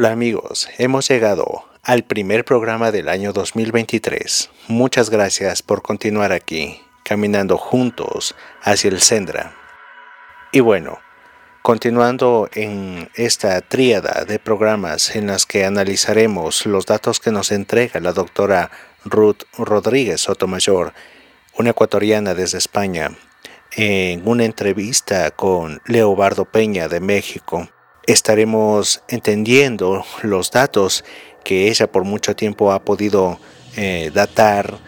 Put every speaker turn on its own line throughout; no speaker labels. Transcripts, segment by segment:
Hola amigos, hemos llegado al primer programa del año 2023. Muchas gracias por continuar aquí, caminando juntos hacia el Sendra. Y bueno, continuando en esta tríada de programas en las que analizaremos los datos que nos entrega la doctora Ruth Rodríguez Sotomayor, una ecuatoriana desde España, en una entrevista con Leobardo Peña de México estaremos entendiendo los datos que ella por mucho tiempo ha podido eh, datar,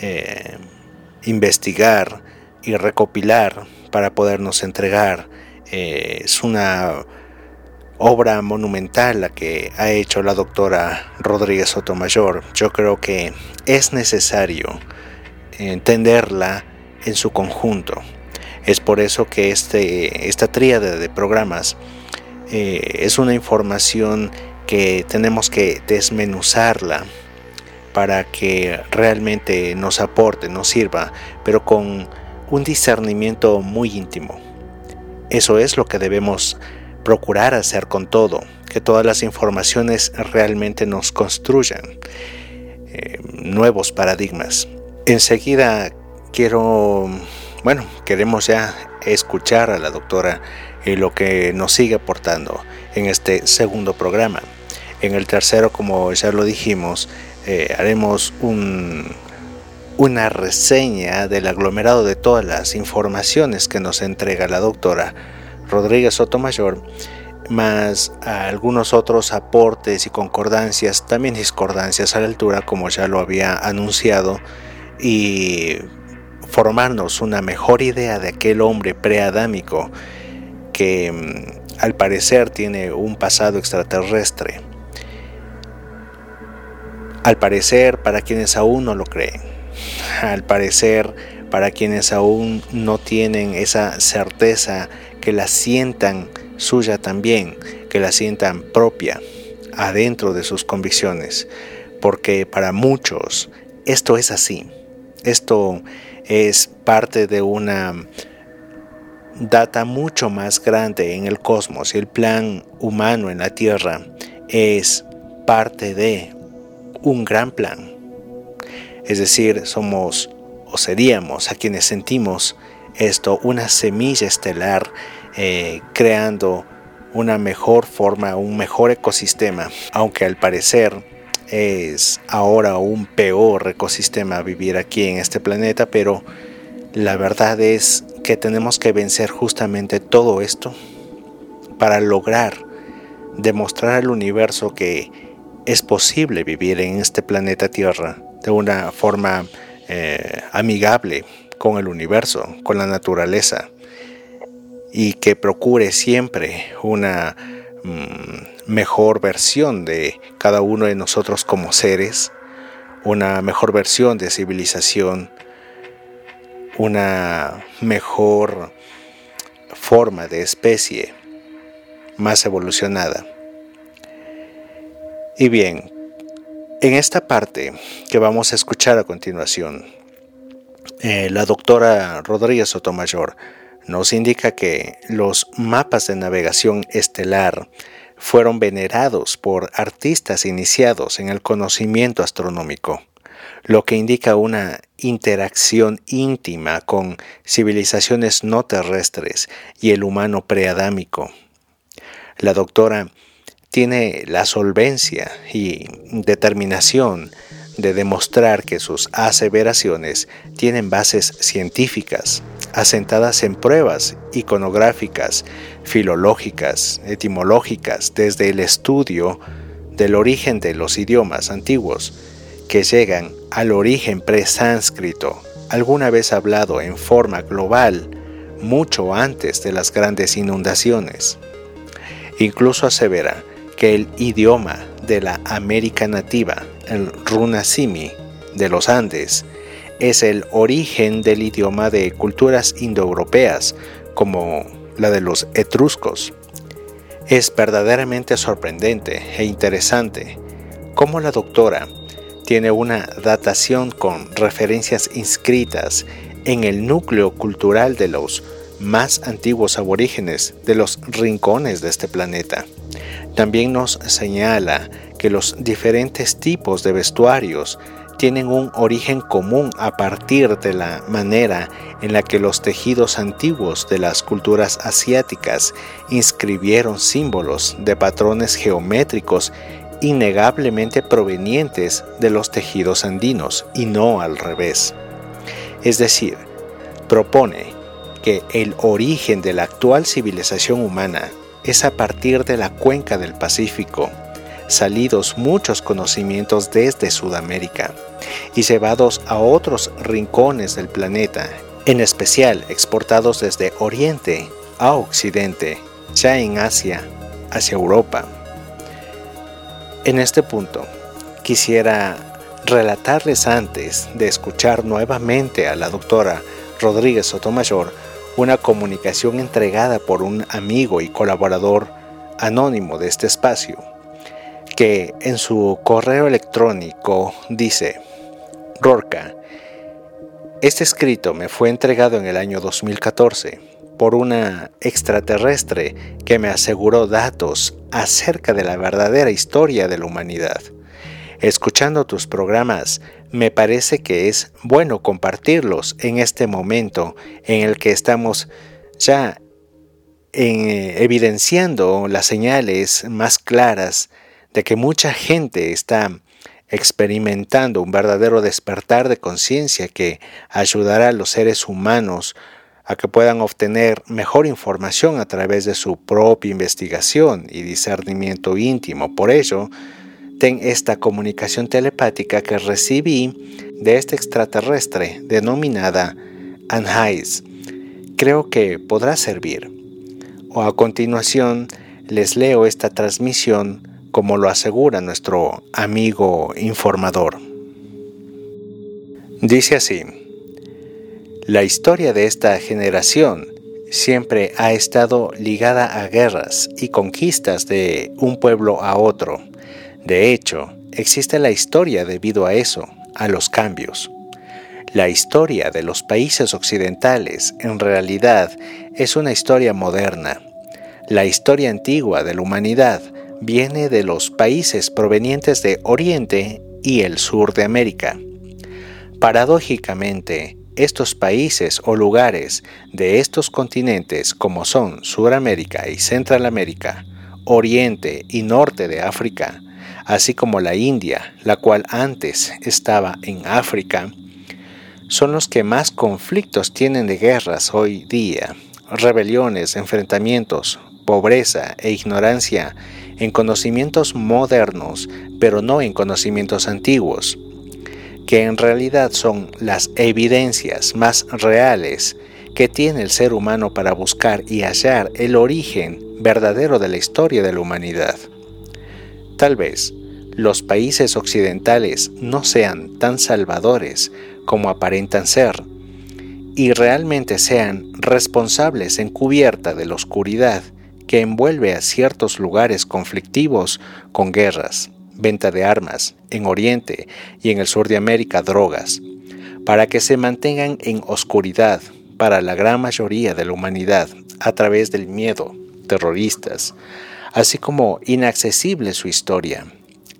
eh, investigar y recopilar para podernos entregar. Eh, es una obra monumental la que ha hecho la doctora Rodríguez Sotomayor. Yo creo que es necesario entenderla en su conjunto. Es por eso que este, esta tríada de programas eh, es una información que tenemos que desmenuzarla para que realmente nos aporte, nos sirva, pero con un discernimiento muy íntimo. Eso es lo que debemos procurar hacer con todo, que todas las informaciones realmente nos construyan eh, nuevos paradigmas. Enseguida quiero, bueno, queremos ya escuchar a la doctora y lo que nos sigue aportando en este segundo programa. En el tercero, como ya lo dijimos, eh, haremos una reseña del aglomerado de todas las informaciones que nos entrega la doctora Rodríguez Sotomayor, más algunos otros aportes y concordancias, también discordancias a la altura, como ya lo había anunciado, y formarnos una mejor idea de aquel hombre preadámico que mm, al parecer tiene un pasado extraterrestre. Al parecer, para quienes aún no lo creen. Al parecer, para quienes aún no tienen esa certeza, que la sientan suya también, que la sientan propia, adentro de sus convicciones. Porque para muchos esto es así. Esto es parte de una data mucho más grande en el cosmos y el plan humano en la Tierra es parte de un gran plan. Es decir, somos o seríamos a quienes sentimos esto una semilla estelar eh, creando una mejor forma, un mejor ecosistema, aunque al parecer es ahora un peor ecosistema vivir aquí en este planeta, pero la verdad es que tenemos que vencer justamente todo esto para lograr demostrar al universo que es posible vivir en este planeta Tierra de una forma eh, amigable con el universo, con la naturaleza, y que procure siempre una mm, mejor versión de cada uno de nosotros como seres, una mejor versión de civilización, una mejor forma de especie más evolucionada. Y bien, en esta parte que vamos a escuchar a continuación, eh, la doctora Rodríguez Sotomayor nos indica que los mapas de navegación estelar fueron venerados por artistas iniciados en el conocimiento astronómico lo que indica una interacción íntima con civilizaciones no terrestres y el humano preadámico. La doctora tiene la solvencia y determinación de demostrar que sus aseveraciones tienen bases científicas, asentadas en pruebas iconográficas, filológicas, etimológicas, desde el estudio del origen de los idiomas antiguos, que llegan al origen presánscrito, alguna vez hablado en forma global, mucho antes de las grandes inundaciones. Incluso asevera que el idioma de la América nativa, el runasimi de los Andes, es el origen del idioma de culturas indoeuropeas como la de los etruscos. Es verdaderamente sorprendente e interesante cómo la doctora tiene una datación con referencias inscritas en el núcleo cultural de los más antiguos aborígenes de los rincones de este planeta. También nos señala que los diferentes tipos de vestuarios tienen un origen común a partir de la manera en la que los tejidos antiguos de las culturas asiáticas inscribieron símbolos de patrones geométricos innegablemente provenientes de los tejidos andinos y no al revés. Es decir, propone que el origen de la actual civilización humana es a partir de la cuenca del Pacífico, salidos muchos conocimientos desde Sudamérica y llevados a otros rincones del planeta, en especial exportados desde Oriente a Occidente, ya en Asia, hacia Europa. En este punto, quisiera relatarles antes de escuchar nuevamente a la doctora Rodríguez Sotomayor una comunicación entregada por un amigo y colaborador anónimo de este espacio, que en su correo electrónico dice, Rorca, este escrito me fue entregado en el año 2014 por una extraterrestre que me aseguró datos acerca de la verdadera historia de la humanidad. Escuchando tus programas, me parece que es bueno compartirlos en este momento en el que estamos ya eh, evidenciando las señales más claras de que mucha gente está experimentando un verdadero despertar de conciencia que ayudará a los seres humanos a que puedan obtener mejor información a través de su propia investigación y discernimiento íntimo. Por ello, ten esta comunicación telepática que recibí de este extraterrestre denominada Anhais. Creo que podrá servir. O a continuación les leo esta transmisión como lo asegura nuestro amigo informador. Dice así, la historia de esta generación siempre ha estado ligada a guerras y conquistas de un pueblo a otro. De hecho, existe la historia debido a eso, a los cambios. La historia de los países occidentales en realidad es una historia moderna. La historia antigua de la humanidad viene de los países provenientes de Oriente y el sur de América. Paradójicamente, estos países o lugares de estos continentes como son Suramérica y Centralamérica, Oriente y Norte de África, así como la India, la cual antes estaba en África, son los que más conflictos tienen de guerras hoy día, rebeliones, enfrentamientos, pobreza e ignorancia en conocimientos modernos, pero no en conocimientos antiguos que en realidad son las evidencias más reales que tiene el ser humano para buscar y hallar el origen verdadero de la historia de la humanidad. Tal vez los países occidentales no sean tan salvadores como aparentan ser, y realmente sean responsables en cubierta de la oscuridad que envuelve a ciertos lugares conflictivos con guerras, venta de armas, en Oriente y en el sur de América drogas, para que se mantengan en oscuridad para la gran mayoría de la humanidad a través del miedo, terroristas, así como inaccesible su historia.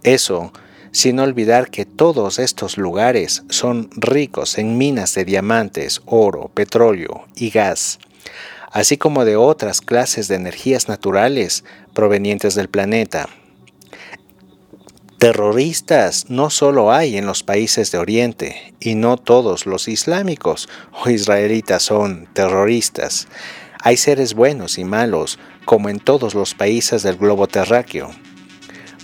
Eso sin olvidar que todos estos lugares son ricos en minas de diamantes, oro, petróleo y gas, así como de otras clases de energías naturales provenientes del planeta, Terroristas no solo hay en los países de Oriente, y no todos los islámicos o israelitas son terroristas. Hay seres buenos y malos, como en todos los países del globo terráqueo.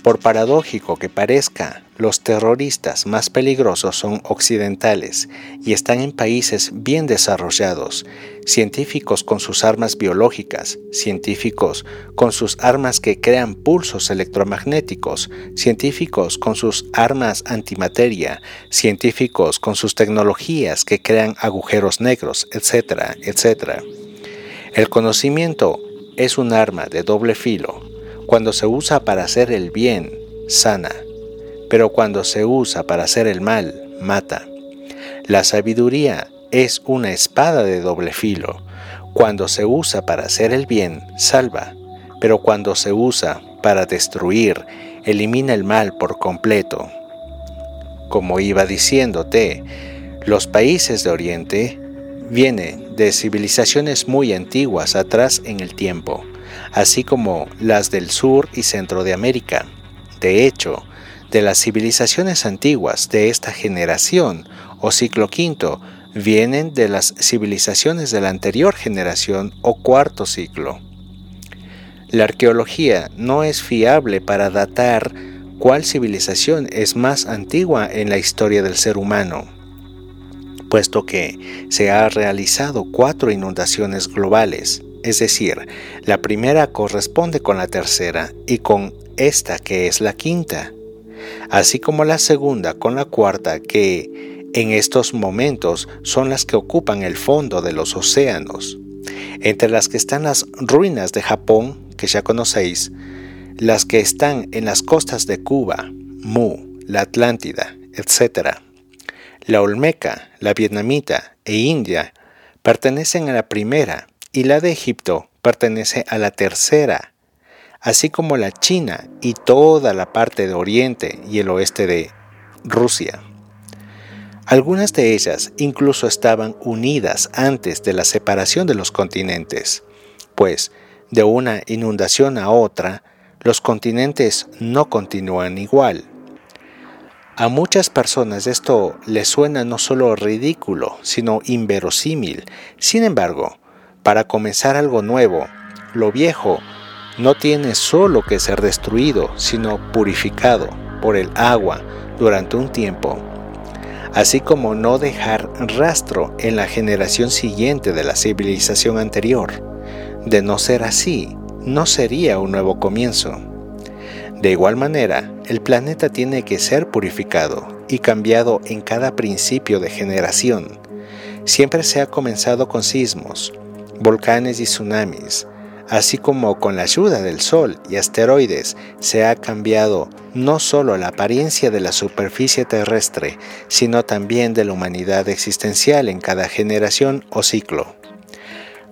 Por paradójico que parezca, los terroristas más peligrosos son occidentales y están en países bien desarrollados, científicos con sus armas biológicas, científicos con sus armas que crean pulsos electromagnéticos, científicos con sus armas antimateria, científicos con sus tecnologías que crean agujeros negros, etcétera, etcétera. El conocimiento es un arma de doble filo. Cuando se usa para hacer el bien, sana, pero cuando se usa para hacer el mal, mata. La sabiduría es una espada de doble filo. Cuando se usa para hacer el bien, salva, pero cuando se usa para destruir, elimina el mal por completo. Como iba diciéndote, los países de Oriente vienen de civilizaciones muy antiguas atrás en el tiempo, así como las del sur y centro de América. De hecho, de las civilizaciones antiguas de esta generación o ciclo quinto vienen de las civilizaciones de la anterior generación o cuarto ciclo. La arqueología no es fiable para datar cuál civilización es más antigua en la historia del ser humano puesto que se ha realizado cuatro inundaciones globales, es decir, la primera corresponde con la tercera y con esta que es la quinta, así como la segunda con la cuarta que en estos momentos son las que ocupan el fondo de los océanos, entre las que están las ruinas de Japón, que ya conocéis, las que están en las costas de Cuba, Mu, la Atlántida, etc. La Olmeca, la Vietnamita e India pertenecen a la primera y la de Egipto pertenece a la tercera, así como la China y toda la parte de Oriente y el oeste de Rusia. Algunas de ellas incluso estaban unidas antes de la separación de los continentes, pues de una inundación a otra, los continentes no continúan igual. A muchas personas esto les suena no solo ridículo, sino inverosímil. Sin embargo, para comenzar algo nuevo, lo viejo no tiene solo que ser destruido, sino purificado por el agua durante un tiempo, así como no dejar rastro en la generación siguiente de la civilización anterior. De no ser así, no sería un nuevo comienzo. De igual manera, el planeta tiene que ser purificado y cambiado en cada principio de generación. Siempre se ha comenzado con sismos, volcanes y tsunamis, así como con la ayuda del Sol y asteroides se ha cambiado no solo la apariencia de la superficie terrestre, sino también de la humanidad existencial en cada generación o ciclo.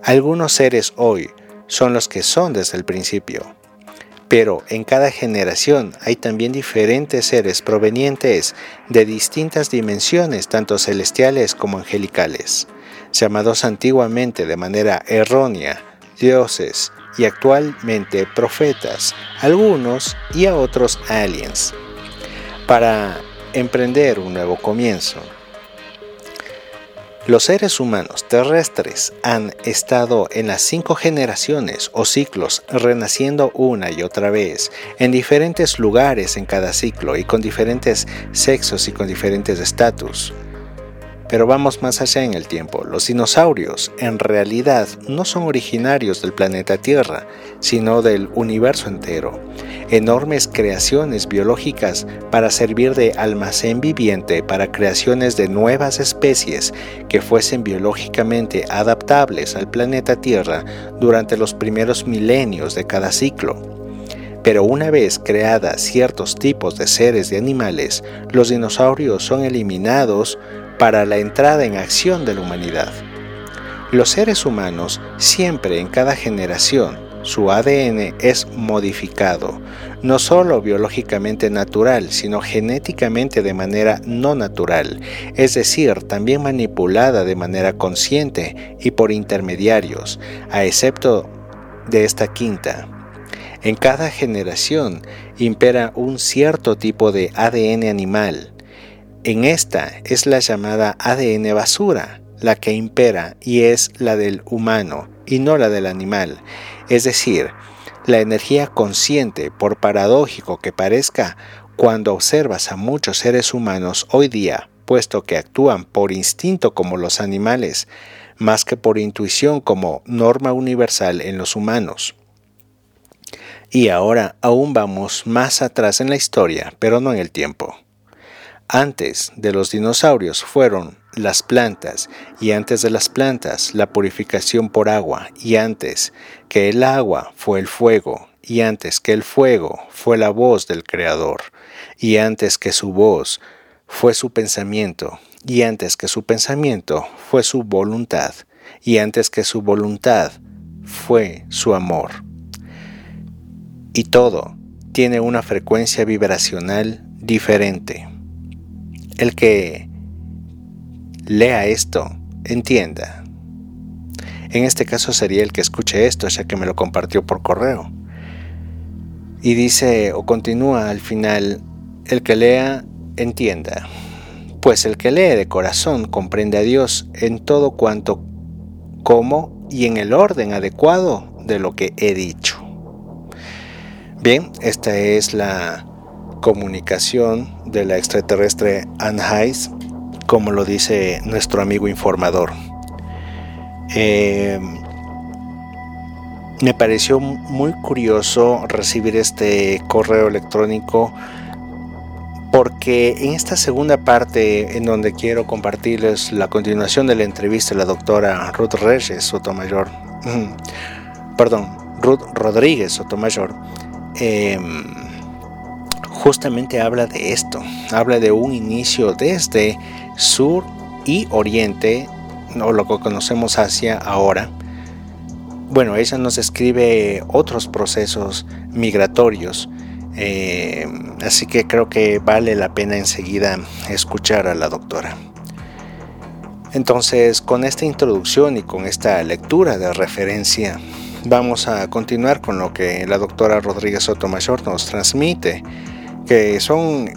Algunos seres hoy son los que son desde el principio, pero en cada generación hay también diferentes seres provenientes de distintas dimensiones, tanto celestiales como angelicales, llamados antiguamente de manera errónea dioses y actualmente profetas, algunos y a otros aliens, para emprender un nuevo comienzo. Los seres humanos terrestres han estado en las cinco generaciones o ciclos renaciendo una y otra vez en diferentes lugares en cada ciclo y con diferentes sexos y con diferentes estatus. Pero vamos más allá en el tiempo. Los dinosaurios en realidad no son originarios del planeta Tierra, sino del universo entero. Enormes creaciones biológicas para servir de almacén viviente para creaciones de nuevas especies que fuesen biológicamente adaptables al planeta Tierra durante los primeros milenios de cada ciclo. Pero una vez creadas ciertos tipos de seres de animales, los dinosaurios son eliminados para la entrada en acción de la humanidad. Los seres humanos siempre en cada generación su ADN es modificado, no solo biológicamente natural, sino genéticamente de manera no natural, es decir, también manipulada de manera consciente y por intermediarios, a excepto de esta quinta. En cada generación impera un cierto tipo de ADN animal, en esta es la llamada ADN basura, la que impera y es la del humano y no la del animal, es decir, la energía consciente, por paradójico que parezca, cuando observas a muchos seres humanos hoy día, puesto que actúan por instinto como los animales, más que por intuición como norma universal en los humanos. Y ahora aún vamos más atrás en la historia, pero no en el tiempo. Antes de los dinosaurios fueron las plantas, y antes de las plantas la purificación por agua, y antes que el agua fue el fuego, y antes que el fuego fue la voz del Creador, y antes que su voz fue su pensamiento, y antes que su pensamiento fue su voluntad, y antes que su voluntad fue su amor. Y todo tiene una frecuencia vibracional diferente. El que lea esto, entienda. En este caso sería el que escuche esto, ya que me lo compartió por correo. Y dice o continúa al final, el que lea, entienda. Pues el que lee de corazón comprende a Dios en todo cuanto, como y en el orden adecuado de lo que he dicho. Bien, esta es la comunicación de la extraterrestre Anhais, como lo dice nuestro amigo informador. Eh, me pareció muy curioso recibir este correo electrónico porque en esta segunda parte en donde quiero compartirles la continuación de la entrevista de la doctora Ruth Reyes Sotomayor, perdón, Ruth Rodríguez Sotomayor, em, justamente habla de esto, habla de un inicio desde sur y oriente, o lo que conocemos hacia ahora. Bueno, ella nos describe otros procesos migratorios eh, así que creo que vale la pena enseguida escuchar a la doctora. Entonces, con esta introducción y con esta lectura de referencia, vamos a continuar con lo que la doctora Rodríguez Sotomayor nos transmite, que son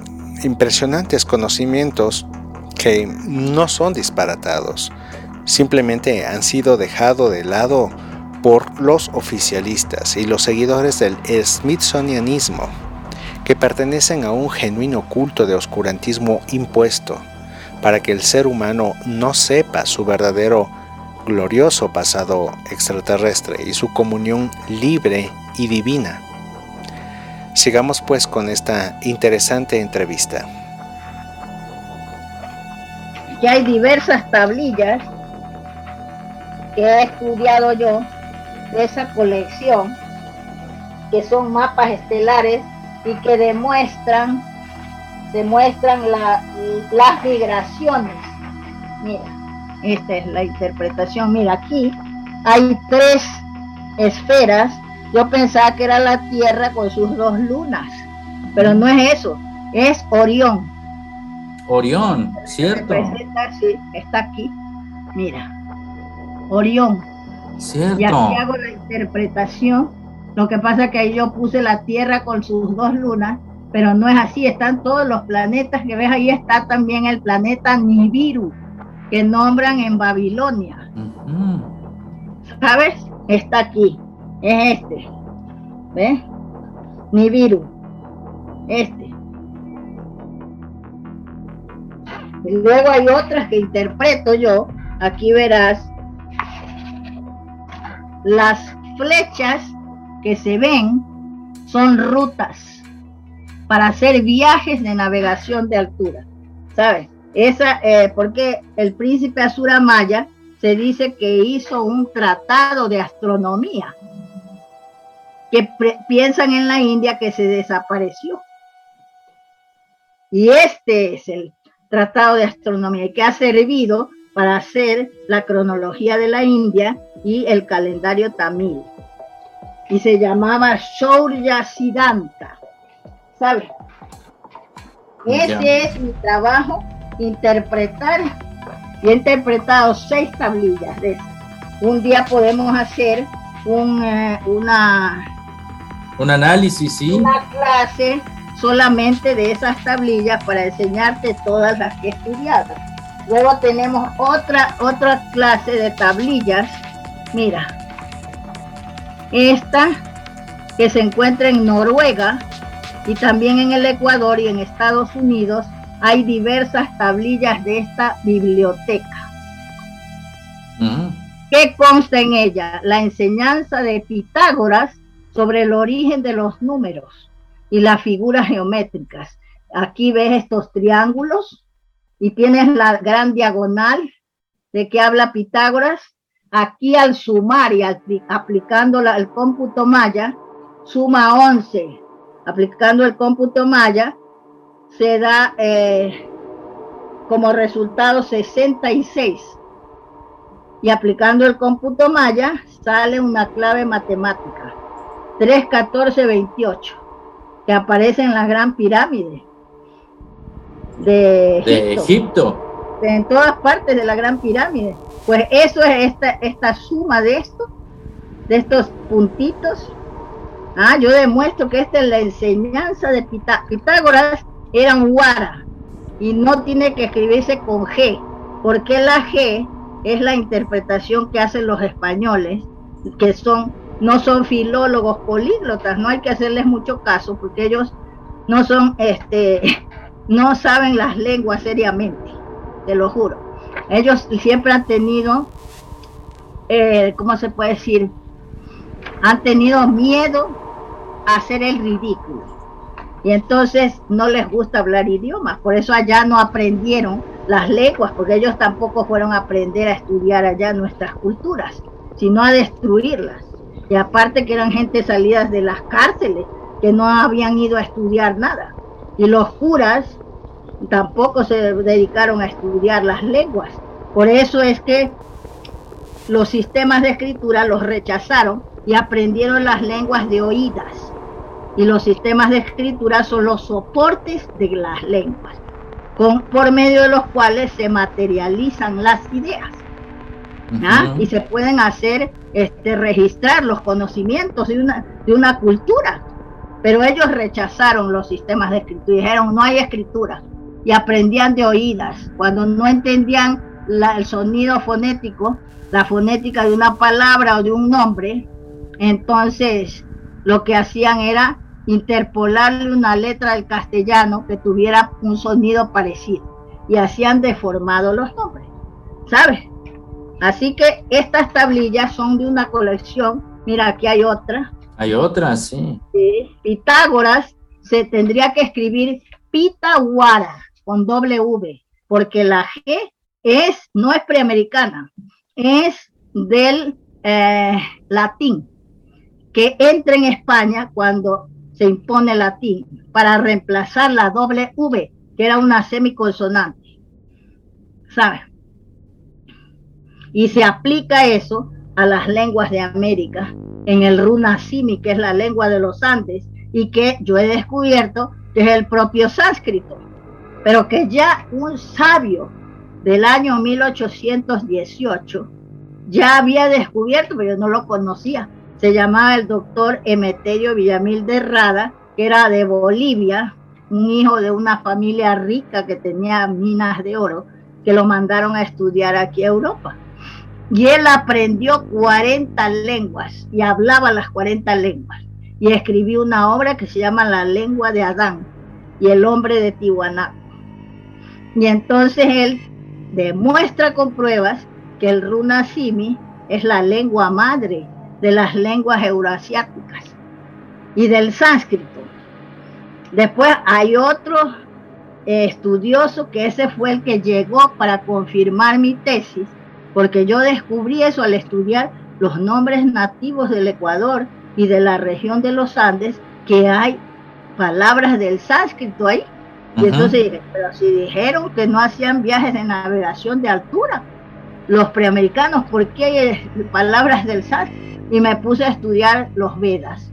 impresionantes conocimientos que no son disparatados, simplemente han sido dejados de lado por los oficialistas y los seguidores del Smithsonianismo que pertenecen a un genuino culto de oscurantismo impuesto, para que el ser humano no sepa su verdadero glorioso pasado extraterrestre y su comunión libre y divina. Sigamos pues con esta interesante entrevista.
Ya hay diversas tablillas que he estudiado yo de esa colección, que son mapas estelares y que demuestran, demuestran las migraciones. Mira, esta es la interpretación. Mira, aquí hay tres esferas. Yo pensaba que era la Tierra con sus dos lunas, pero no es eso, es Orión.
Orión, ¿cierto?
sí, está aquí. Mira, Orión.
Cierto.
Y aquí hago la interpretación lo que pasa es que ahí yo puse la Tierra con sus dos lunas, pero no es así, están todos los planetas que ves ahí, está también el planeta Nibiru, que nombran en Babilonia. ¿Sabes? Está aquí, es este. ¿Ves? Nibiru, este. Y luego hay otras que interpreto yo, aquí verás las flechas que se ven son rutas para hacer viajes de navegación de altura. ¿Sabes? Esa, eh, porque el príncipe Asura Maya se dice que hizo un tratado de astronomía que piensan en la India que se desapareció. Y este es el tratado de astronomía que ha servido para hacer la cronología de la India y el calendario tamil y se llamaba Shaurya Siddhanta. ¿Sabes? Ese es mi trabajo, interpretar. Y he interpretado seis tablillas de. Un día podemos hacer un, eh, una...
Un análisis, sí.
Una clase solamente de esas tablillas para enseñarte todas las que he estudiado. Luego tenemos otra, otra clase de tablillas. Mira, esta que se encuentra en Noruega, y también en el Ecuador y en Estados Unidos hay diversas tablillas de esta biblioteca. ¿Qué consta en ella? La enseñanza de Pitágoras sobre el origen de los números y las figuras geométricas. Aquí ves estos triángulos y tienes la gran diagonal de que habla Pitágoras. Aquí al sumar y aplicando el cómputo maya, suma 11. Aplicando el cómputo maya, se da eh, como resultado 66. Y aplicando el cómputo maya, sale una clave matemática. 3, 14, 28, que aparece en la gran pirámide de Egipto. En todas partes de la gran pirámide. Pues eso es esta, esta suma de esto, de estos puntitos. Ah, yo demuestro que esta es la enseñanza de Pitágoras, era un guara y no tiene que escribirse con G, porque la G es la interpretación que hacen los españoles, que son no son filólogos políglotas, no hay que hacerles mucho caso porque ellos no son, este, no saben las lenguas seriamente, te lo juro. Ellos siempre han tenido, eh, ¿cómo se puede decir? Han tenido miedo a hacer el ridículo. Y entonces no les gusta hablar idiomas, por eso allá no aprendieron las lenguas, porque ellos tampoco fueron a aprender a estudiar allá nuestras culturas, sino a destruirlas y aparte que eran gente salidas de las cárceles, que no habían ido a estudiar nada. Y los curas tampoco se dedicaron a estudiar las lenguas. Por eso es que los sistemas de escritura los rechazaron y aprendieron las lenguas de oídas. Y los sistemas de escritura son los soportes de las lenguas, con, por medio de los cuales se materializan las ideas. Y se pueden hacer, este, registrar los conocimientos de una, de una cultura. Pero ellos rechazaron los sistemas de escritura, dijeron no hay escritura y aprendían de oídas. Cuando no entendían el sonido fonético, la fonética de una palabra o de un nombre, entonces lo que hacían era interpolarle una letra del castellano que tuviera un sonido parecido y hacían deformados los nombres, ¿sabes? Así que estas tablillas son de una colección. Mira, aquí hay otra.
Hay otra, sí.
Pitágoras se tendría que escribir Pitaguara con doble V, porque la G es, no es preamericana, es del eh, latín, que entra en España cuando se impone el latín, para reemplazar la doble V, que era una semiconsonante. ¿Sabes? Y se aplica eso a las lenguas de América, en el Runasimi, que es la lengua de los Andes, y que yo he descubierto que es el propio sánscrito, pero que ya un sabio del año 1818 ya había descubierto, pero yo no lo conocía. Se llamaba el doctor Emeterio Villamil de Rada, que era de Bolivia, un hijo de una familia rica que tenía minas de oro, que lo mandaron a estudiar aquí a Europa. Y él aprendió 40 lenguas y hablaba las 40 lenguas. Y escribió una obra que se llama La lengua de Adán y el hombre de Tiwanaku. Y entonces él demuestra con pruebas que el runasimi es la lengua madre de las lenguas euroasiáticas y del sánscrito. Después hay otro estudioso que ese fue el que llegó para confirmar mi tesis porque yo descubrí eso al estudiar los nombres nativos del Ecuador y de la región de los Andes, que hay palabras del sánscrito ahí. Y entonces pero si dijeron que no hacían viajes de navegación de altura, los preamericanos, ¿por qué hay palabras del sánscrito? Y me puse a estudiar los Vedas.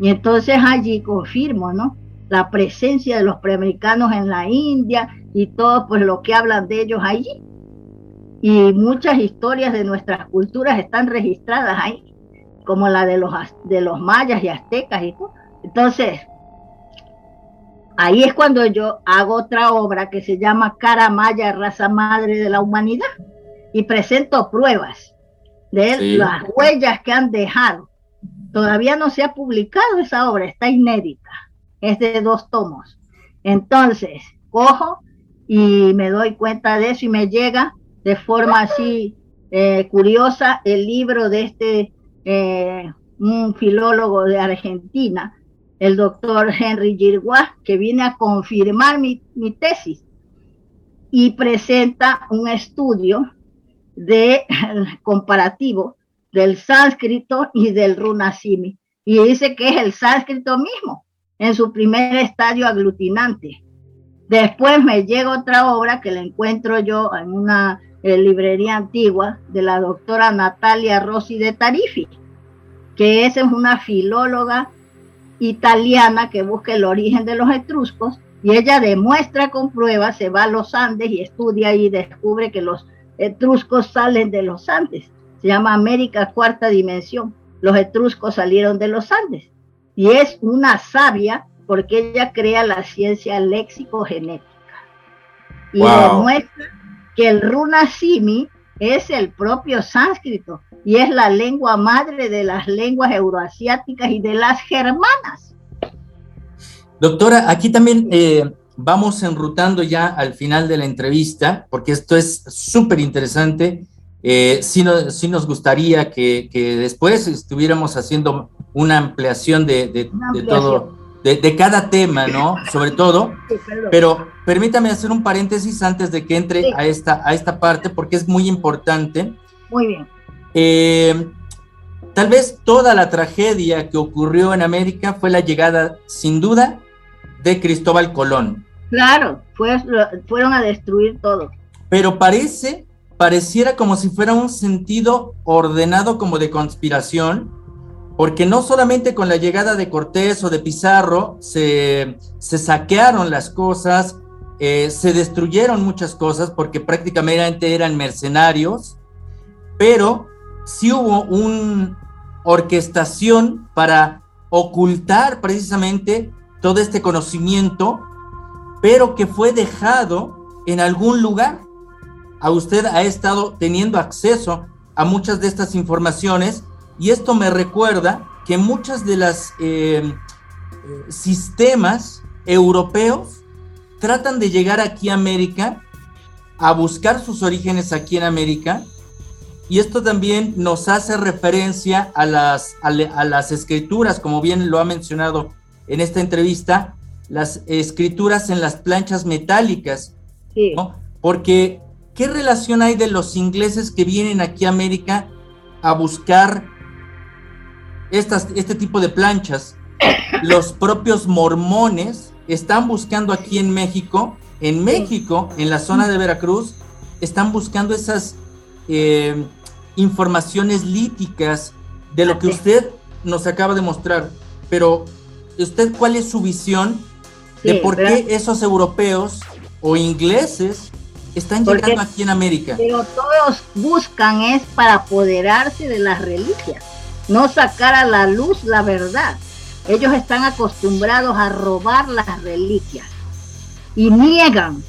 Y entonces allí confirmo, ¿no? La presencia de los preamericanos en la India y todo, pues lo que hablan de ellos allí y muchas historias de nuestras culturas están registradas ahí, como la de los, de los mayas y aztecas y Entonces, ahí es cuando yo hago otra obra que se llama Cara Maya, raza madre de la humanidad, y presento pruebas de las huellas que han dejado. Todavía no se ha publicado esa obra, está inédita es de dos tomos. Entonces, cojo y me doy cuenta de eso y me llega de forma así eh, curiosa el libro de este eh, un filólogo de Argentina, el doctor Henry Girguá, que viene a confirmar mi, mi tesis y presenta un estudio de comparativo del sánscrito y del runasimi. Y dice que es el sánscrito mismo en su primer estadio aglutinante. Después me llega otra obra que la encuentro yo en una eh, librería antigua de la doctora Natalia Rossi de Tarifi, que es una filóloga italiana que busca el origen de los etruscos y ella demuestra con pruebas, se va a los Andes y estudia y descubre que los etruscos salen de los Andes. Se llama América Cuarta Dimensión. Los etruscos salieron de los Andes. Y es una sabia porque ella crea la ciencia léxico-genética. Y demuestra que el runa simi es el propio sánscrito y es la lengua madre de las lenguas euroasiáticas y de las germanas.
Doctora, aquí también eh, vamos enrutando ya al final de la entrevista, porque esto es súper interesante. Eh, sí, nos gustaría que, después estuviéramos haciendo una ampliación de, todo, de, cada tema, ¿no? Sobre todo. pero permítame hacer un paréntesis antes de que entre a, esta, a esta parte, porque es muy importante.
Muy bien.
Eh, tal vez toda la tragedia que ocurrió en América fue la llegada, sin duda, de Cristóbal Colón.
Claro, fueron a destruir todo.
Pero parece, pareciera como si fuera un sentido ordenado como de conspiración, porque no solamente con la llegada de Cortés o de Pizarro se, saquearon las cosas, eh, se destruyeron muchas cosas porque prácticamente eran mercenarios, pero sí hubo una orquestación para ocultar precisamente todo este conocimiento, pero que fue dejado en algún lugar. A usted ha estado teniendo acceso a muchas de estas informaciones y esto me recuerda que muchas de las eh, sistemas europeos tratan de llegar aquí a América, a buscar sus orígenes aquí en América, y esto también nos hace referencia a las, a, las escrituras, como bien lo ha mencionado en esta entrevista, las escrituras en las planchas metálicas, Porque, ¿qué relación hay de los ingleses que vienen aquí a América a buscar estas, este tipo de planchas? Los propios mormones están buscando aquí en México, en México, en la zona de Veracruz, están buscando esas eh, informaciones líticas de lo que usted nos acaba de mostrar, pero usted cuál es su visión de por qué esos europeos o ingleses están llegando aquí en América.
Pero todos buscan es para apoderarse de las reliquias, no sacar a la luz la verdad. Ellos están acostumbrados a robar las reliquias y niegan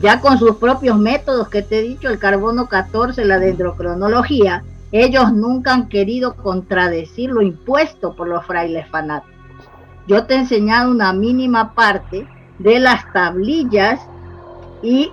ya con sus propios métodos que te he dicho, el carbono 14, la dendrocronología, ellos nunca han querido contradecir lo impuesto por los frailes fanáticos. Yo te he enseñado una mínima parte de las tablillas y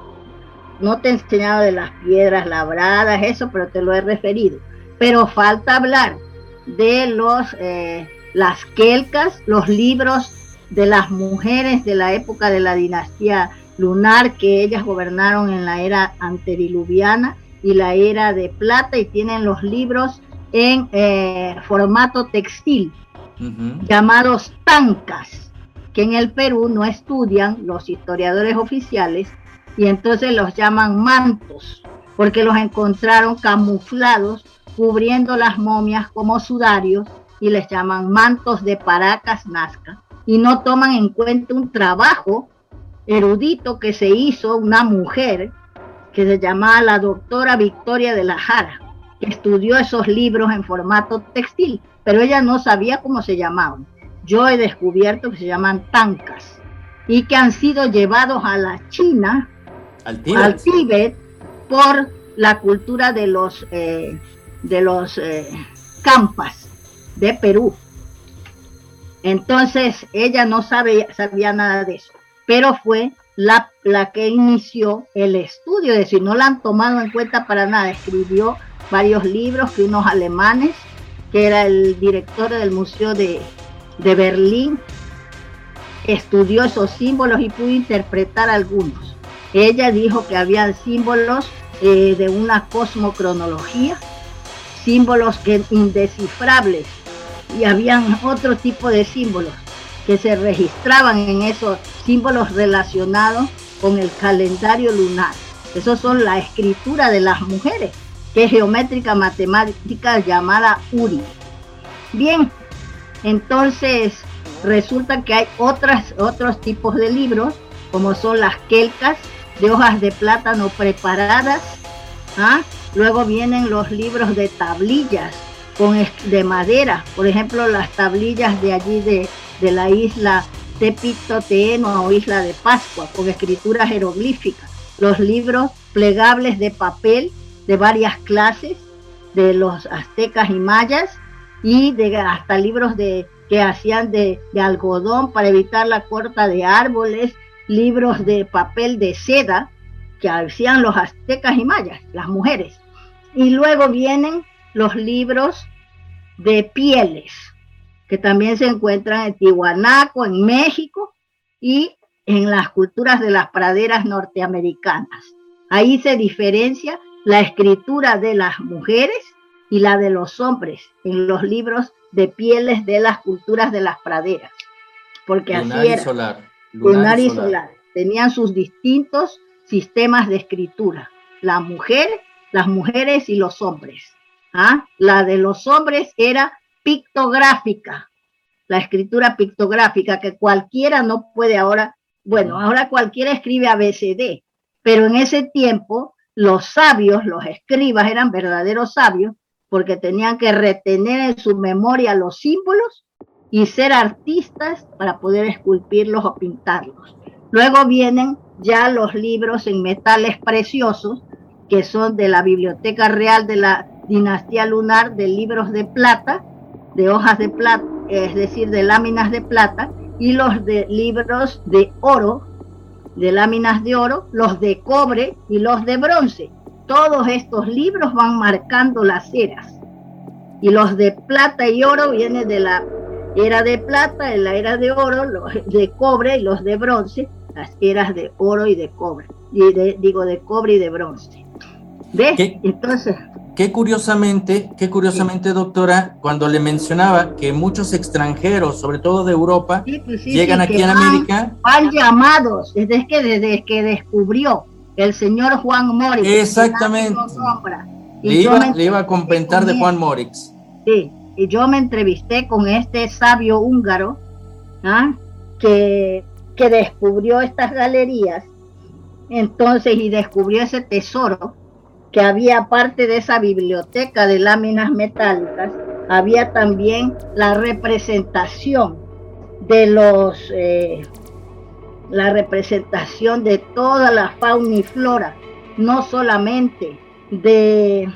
no te he enseñado de las piedras labradas, eso, pero te lo he referido. Pero falta hablar de los eh, las quelcas, los libros de las mujeres de la época de la dinastía lunar que ellas gobernaron en la era antediluviana y la era de plata y tienen los libros en eh, formato textil llamados tancas, que en el Perú no estudian los historiadores oficiales y entonces los llaman mantos, porque los encontraron camuflados cubriendo las momias como sudarios y les llaman mantos de Paracas Nazca y no toman en cuenta un trabajo erudito que se hizo una mujer que se llamaba la doctora Victoria de la Jara, que estudió esos libros en formato textil, pero ella no sabía cómo se llamaban. Yo he descubierto que se llaman tancas y que han sido llevados a la China, al Tíbet, por la cultura de los, eh, de los eh, campas de Perú. Entonces ella no sabía, sabía nada de eso, pero fue la, la que inició el estudio, es decir, no la han tomado en cuenta para nada. Escribió varios libros que unos alemanes, que era el director del Museo de, de Berlín, estudió esos símbolos y pudo interpretar algunos. Ella dijo que habían símbolos eh, de una cosmocronología, símbolos que indescifrables y habían otro tipo de símbolos que se registraban en esos símbolos relacionados con el calendario lunar. Esos son la escritura de las mujeres, que es geométrica matemática llamada URI. Bien, entonces resulta que hay otras, otros tipos de libros, como son las quelcas de hojas de plátano preparadas. ¿Ah? Luego vienen los libros de tablillas con, de madera, por ejemplo, las tablillas de allí de, de la isla Tepito o isla de Pascua, con escritura jeroglífica. Los libros plegables de papel de varias clases de los aztecas y mayas y de hasta libros de que hacían de, algodón para evitar la corta de árboles, libros de papel de seda que hacían los aztecas y mayas, las mujeres. Y luego vienen los libros de pieles, que también se encuentran en Tihuanaco, en México y en las culturas de las praderas norteamericanas. Ahí se diferencia la escritura de las mujeres y la de los hombres en los libros de pieles de las culturas de las praderas. Porque así era.
Solar.
Lunar, y solar. Tenían sus distintos sistemas de escritura. La mujer, las mujeres y los hombres. ¿Ah? La de los hombres era pictográfica, la escritura pictográfica que cualquiera no puede ahora, bueno, ahora cualquiera escribe ABCD, pero en ese tiempo los sabios, los escribas eran verdaderos sabios porque tenían que retener en su memoria los símbolos y ser artistas para poder esculpirlos o pintarlos. Luego vienen ya los libros en metales preciosos, que son de la Biblioteca Real de la Dinastía Lunar de libros de plata, de hojas de plata, es decir, de láminas de plata, y los de libros de oro, de láminas de oro, los de cobre y los de bronce todos estos libros van marcando las eras. Y los de plata y oro vienen de la era de plata, de la era de oro, los de cobre y los de bronce, las eras de oro y de cobre. Y digo, de cobre y de bronce. ¿Ves? Entonces.
Qué curiosamente, qué curiosamente, doctora, cuando le mencionaba que muchos extranjeros, sobre todo de Europa, pues llegan aquí a América.
Van llamados, desde que, desde que descubrió el señor Juan Morix.
Exactamente. Le iba, le iba, a comentar de Juan Morix.
Sí, y yo me entrevisté con este sabio húngaro ¿ah? que, que descubrió estas galerías, entonces, y descubrió ese tesoro que había parte de esa biblioteca de láminas metálicas, había también la representación de los eh, la representación de toda la fauna y flora, no solamente de,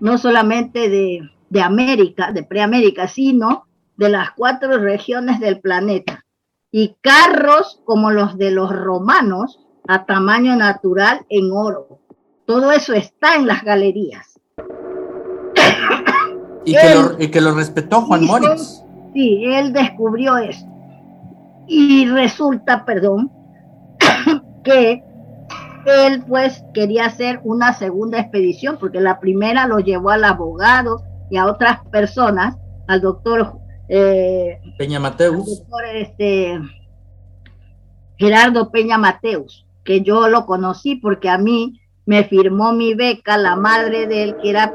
no solamente de, de América, de preamérica, sino de las cuatro regiones del planeta. Y carros como los de los romanos a tamaño natural en oro. Todo eso está en las galerías.
Y, que, lo, y que, lo, respetó Juan Moritz.
Sí, él descubrió esto. Y resulta, perdón, que él pues quería hacer una segunda expedición, porque la primera lo llevó al abogado y a otras personas, al doctor
eh, Peña Mateus.
Doctor, este, Gerardo Peña Mateus, que yo lo conocí porque a mí me firmó mi beca la madre de él, que era,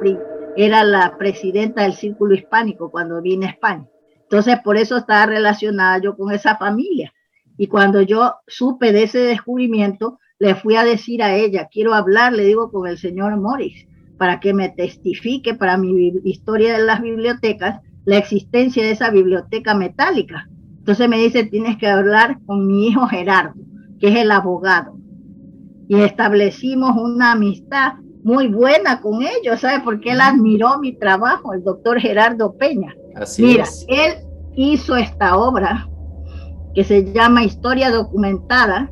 era la presidenta del Círculo Hispánico cuando vine a España. Entonces, por eso estaba relacionada yo con esa familia. Y cuando yo supe de ese descubrimiento, le fui a decir a ella, quiero hablar, le digo, con el señor Morris, para que me testifique para mi historia de las bibliotecas la existencia de esa biblioteca metálica. Entonces me dice, tienes que hablar con mi hijo Gerardo, que es el abogado. Y establecimos una amistad muy buena con ellos, ¿sabe? Porque él admiró mi trabajo, el doctor Gerardo Peña. Mira, él hizo esta obra que se llama Historia documentada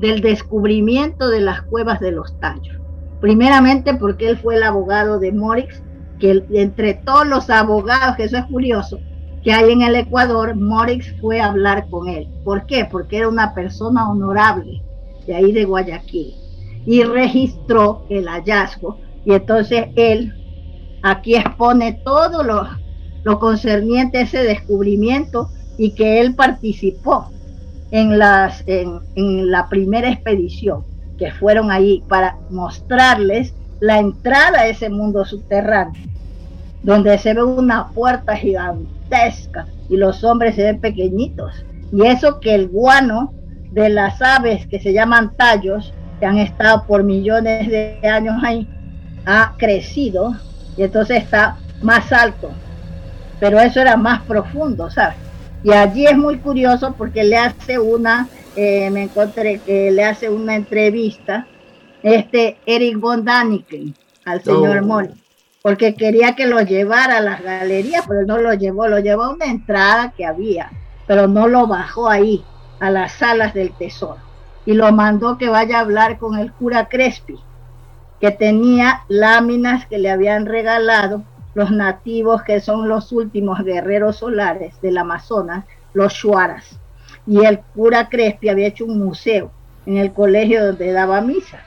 del descubrimiento de las cuevas de los tallos. Primeramente porque él fue el abogado de Morix, que entre todos los abogados, que eso es curioso, que hay en el Ecuador, Morix fue a hablar con él. ¿Por qué? Porque era una persona honorable de ahí de Guayaquil y registró el hallazgo. Y entonces él aquí expone todo lo, lo concerniente a ese descubrimiento y que él participó en, las, en, en la primera expedición que fueron ahí para mostrarles la entrada a ese mundo subterráneo, donde se ve una puerta gigantesca y los hombres se ven pequeñitos. Y eso que el guano de las aves que se llaman tallos, que han estado por millones de años ahí, ha crecido y entonces está más alto. Pero eso era más profundo, ¿sabes? Y allí es muy curioso porque le hace una, eh, me encontré que le hace una entrevista este Eric von Daniken al señor oh. Mori, porque quería que lo llevara a las galerías, pero no lo llevó, lo llevó a una entrada que había, pero no lo bajó ahí, a las salas del tesoro, y lo mandó que vaya a hablar con el cura Crespi, que tenía láminas que le habían regalado los nativos que son los últimos guerreros solares del Amazonas, los Shuaras. Y el cura Crespi había hecho un museo en el colegio donde daba misa.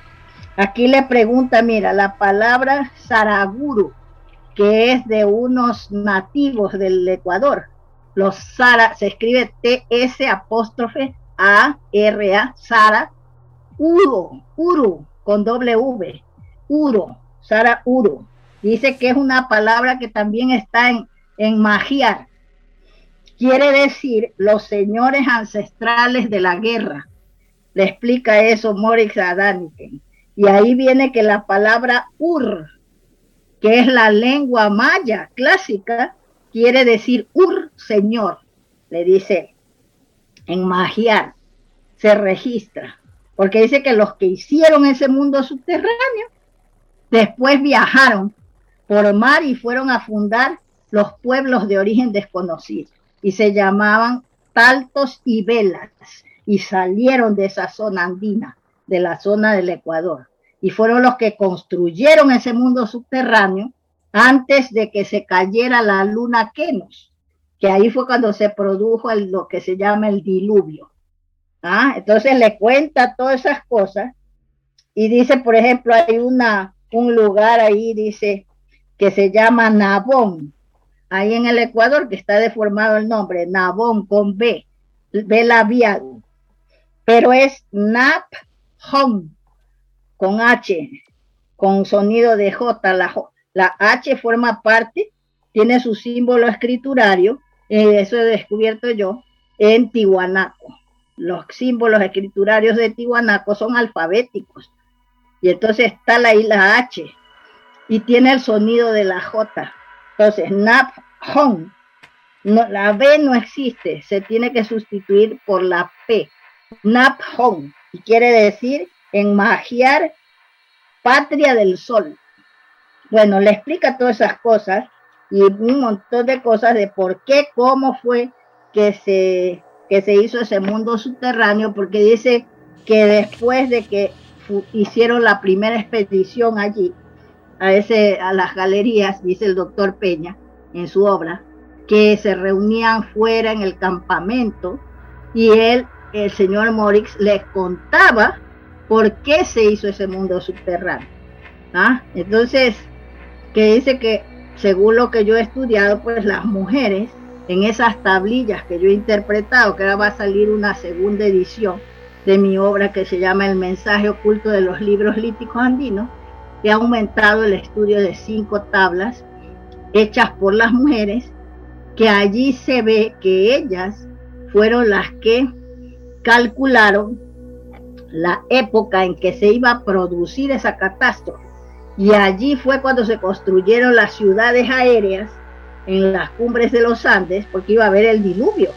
Aquí le pregunta, mira, la palabra Saraguru, que es de unos nativos del Ecuador. Los Sara, se escribe T-S apóstrofe A-R-A, Sara, Uro, Uru, con doble V, Uro, Sara Uru. Dice que es una palabra que también está en, en magiar. Quiere decir los señores ancestrales de la guerra. Le explica eso Morix Adaniken. Y ahí viene que la palabra ur, que es la lengua maya clásica, quiere decir ur, señor. Le dice en magiar, se registra. Porque dice que los que hicieron ese mundo subterráneo, después viajaron por mar y fueron a fundar los pueblos de origen desconocido y se llamaban Taltos y Velas y salieron de esa zona andina, de la zona del Ecuador y fueron los que construyeron ese mundo subterráneo antes de que se cayera la luna Kenos, que ahí fue cuando se produjo lo que se llama el diluvio. ¿Ah? Entonces le cuenta todas esas cosas y dice, por ejemplo, hay una, un lugar ahí, dice, que se llama Nabón, ahí en el Ecuador, que está deformado el nombre, Nabón con B, B labiado, pero es Nap Home, con H, con sonido de J. La, la H forma parte, tiene su símbolo escriturario, eh, eso he descubierto yo, en Tihuanaco. Los símbolos escriturarios de Tihuanaco son alfabéticos. Y entonces está la isla H, y tiene el sonido de la J. Entonces, Nap Hong, no, la B no existe, se tiene que sustituir por la P. Nap Hong, y quiere decir en magiar patria del sol. Bueno, le explica todas esas cosas y un montón de cosas de por qué, cómo fue que se, que se hizo ese mundo subterráneo, porque dice que después de que hicieron la primera expedición allí, a, ese, a las galerías, dice el doctor Peña en su obra, que se reunían fuera en el campamento y él, el señor Morix, les contaba por qué se hizo ese mundo subterráneo. ¿Ah? Entonces, que dice que según lo que yo he estudiado, pues las mujeres en esas tablillas que yo he interpretado, que ahora va a salir una segunda edición de mi obra que se llama El mensaje oculto de los libros líticos andinos, he aumentado el estudio de cinco tablas hechas por las mujeres, que allí se ve que ellas fueron las que calcularon la época en que se iba a producir esa catástrofe. Y allí fue cuando se construyeron las ciudades aéreas en las cumbres de los Andes, porque iba a haber el diluvio.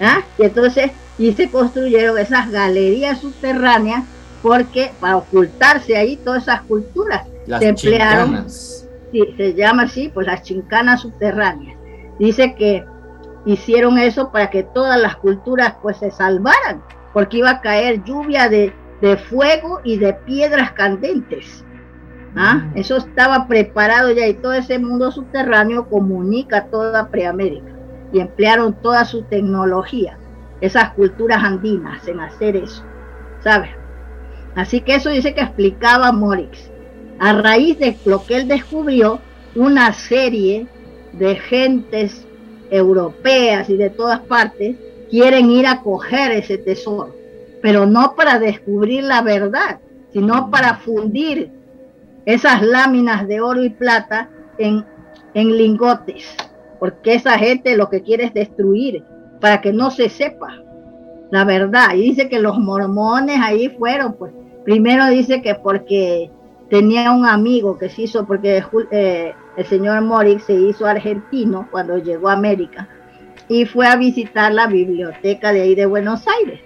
¿ah? Y entonces, y se construyeron esas galerías subterráneas porque para ocultarse ahí todas esas culturas
las se emplearon.
Sí, se llama así, pues las chincanas subterráneas. Dice que hicieron eso para que todas las culturas pues se salvaran, porque iba a caer lluvia de, de fuego y de piedras candentes. ¿Ah? Eso estaba preparado ya y todo ese mundo subterráneo comunica toda Preamérica y emplearon toda su tecnología, esas culturas andinas en hacer eso, ¿sabes? Así que eso dice que explicaba Morix. A raíz de lo que él descubrió, una serie de gentes europeas y de todas partes quieren ir a coger ese tesoro, pero no para descubrir la verdad, sino para fundir esas láminas de oro y plata en, en lingotes, porque esa gente lo que quiere es destruir para que no se sepa la verdad. Y dice que los mormones ahí fueron, pues primero dice que porque tenía un amigo que se hizo, porque eh, el señor Morix se hizo argentino cuando llegó a América y fue a visitar la biblioteca de ahí de Buenos Aires